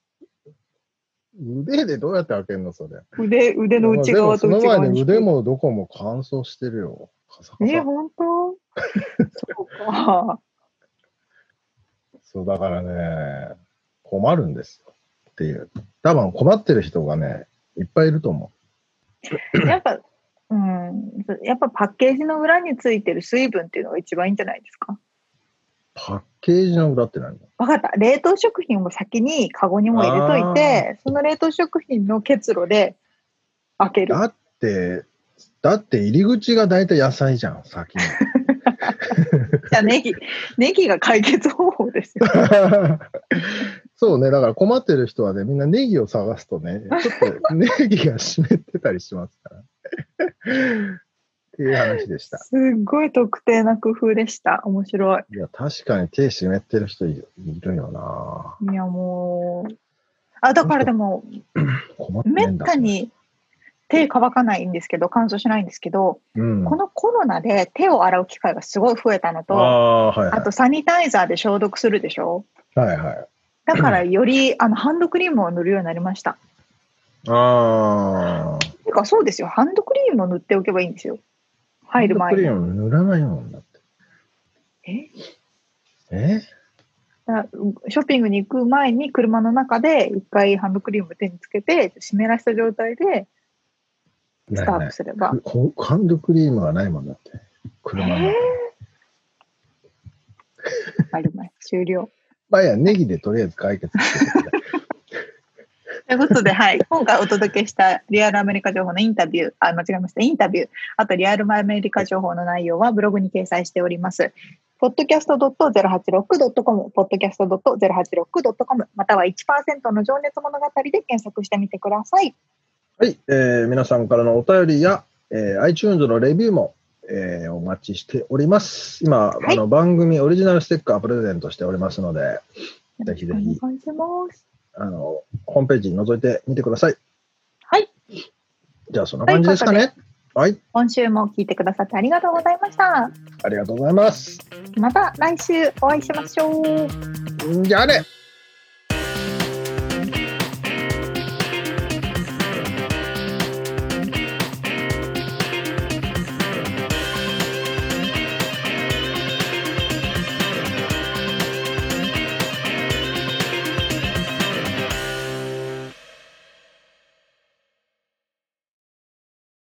Speaker 1: 腕でどうやって開けるのそれ？
Speaker 2: 腕、腕の内側と内側に。
Speaker 1: 前に腕もどこも乾燥してるよ。カサカ
Speaker 2: え、
Speaker 1: サ。
Speaker 2: 本当？そうか。
Speaker 1: そう、だからね、困るんですよ。っていう。多分困ってる人がね、いっぱいいると思
Speaker 2: やっぱ、うん、やっぱパッケージの裏についてる水分っていうのが一番いいんじゃないですか？
Speaker 1: う。パッケージの裏って何？
Speaker 2: わかった。冷凍食品を先にカゴにも入れといて、その冷凍食品の結露で開ける。
Speaker 1: だって、だって入り口が大体野菜じゃん、先に。
Speaker 2: じゃあネギ、ネギが解決方法ですよ。
Speaker 1: そうね、だから困ってる人はね、みんなネギを探すとね、ちょっとネギが湿ってたりしますから。っていう話でした。
Speaker 2: すっごい特定な工夫でした。面白い。
Speaker 1: いや、確かに手湿ってる人いるよな。
Speaker 2: いやもう、あ、だからでも、めっ。たに手乾かないんですけど、乾燥しないんですけど、
Speaker 1: うん、
Speaker 2: このコロナで手を洗う機会がすごい増えたの
Speaker 1: あ
Speaker 2: と、
Speaker 1: あ、はい、はい。
Speaker 2: あとサニタイザーで消毒するでしょ？
Speaker 1: はいはい。
Speaker 2: だからよりあのハンドクリームを塗るようになりました。
Speaker 1: ああ。
Speaker 2: てかそうですよ。ハンドクリームを塗っておけばいいんですよ。入る前に。
Speaker 1: クリーム塗らないもんだって。
Speaker 2: え？
Speaker 1: え？
Speaker 2: ショッピングに行く前に車の中で一回ハンドクリーム手につけて湿らした状態でスタートすれば。
Speaker 1: ほハンドクリームがないもんだって。車の中に。
Speaker 2: あります。終了。
Speaker 1: まあいいや、ネギでとりあえず解決してください
Speaker 2: ということで、はい。今回お届けしたリアルアメリカ情報のインタビュー、あ、間違えました。インタビュー、あとリアルアメリカ情報の内容はブログに掲載しております。podcast.086.com、podcast.086.com、または1%の情熱物語で検索してみてください。
Speaker 1: はい、えー皆さんからのお便りや、えー iTunes のレビューも、えーお待ちしております。今、
Speaker 2: い
Speaker 1: あの番組オリジナルステッカープレゼントしておりますので、ぜひぜひ。あのホームページ覗いてみてください。
Speaker 2: はい。
Speaker 1: じゃあ、そんな感じですかね。はい、
Speaker 2: 今週も聞いてくださってありがとうございました。
Speaker 1: ありがとうございます。
Speaker 2: また来週お会いしましょう。
Speaker 1: んじゃあね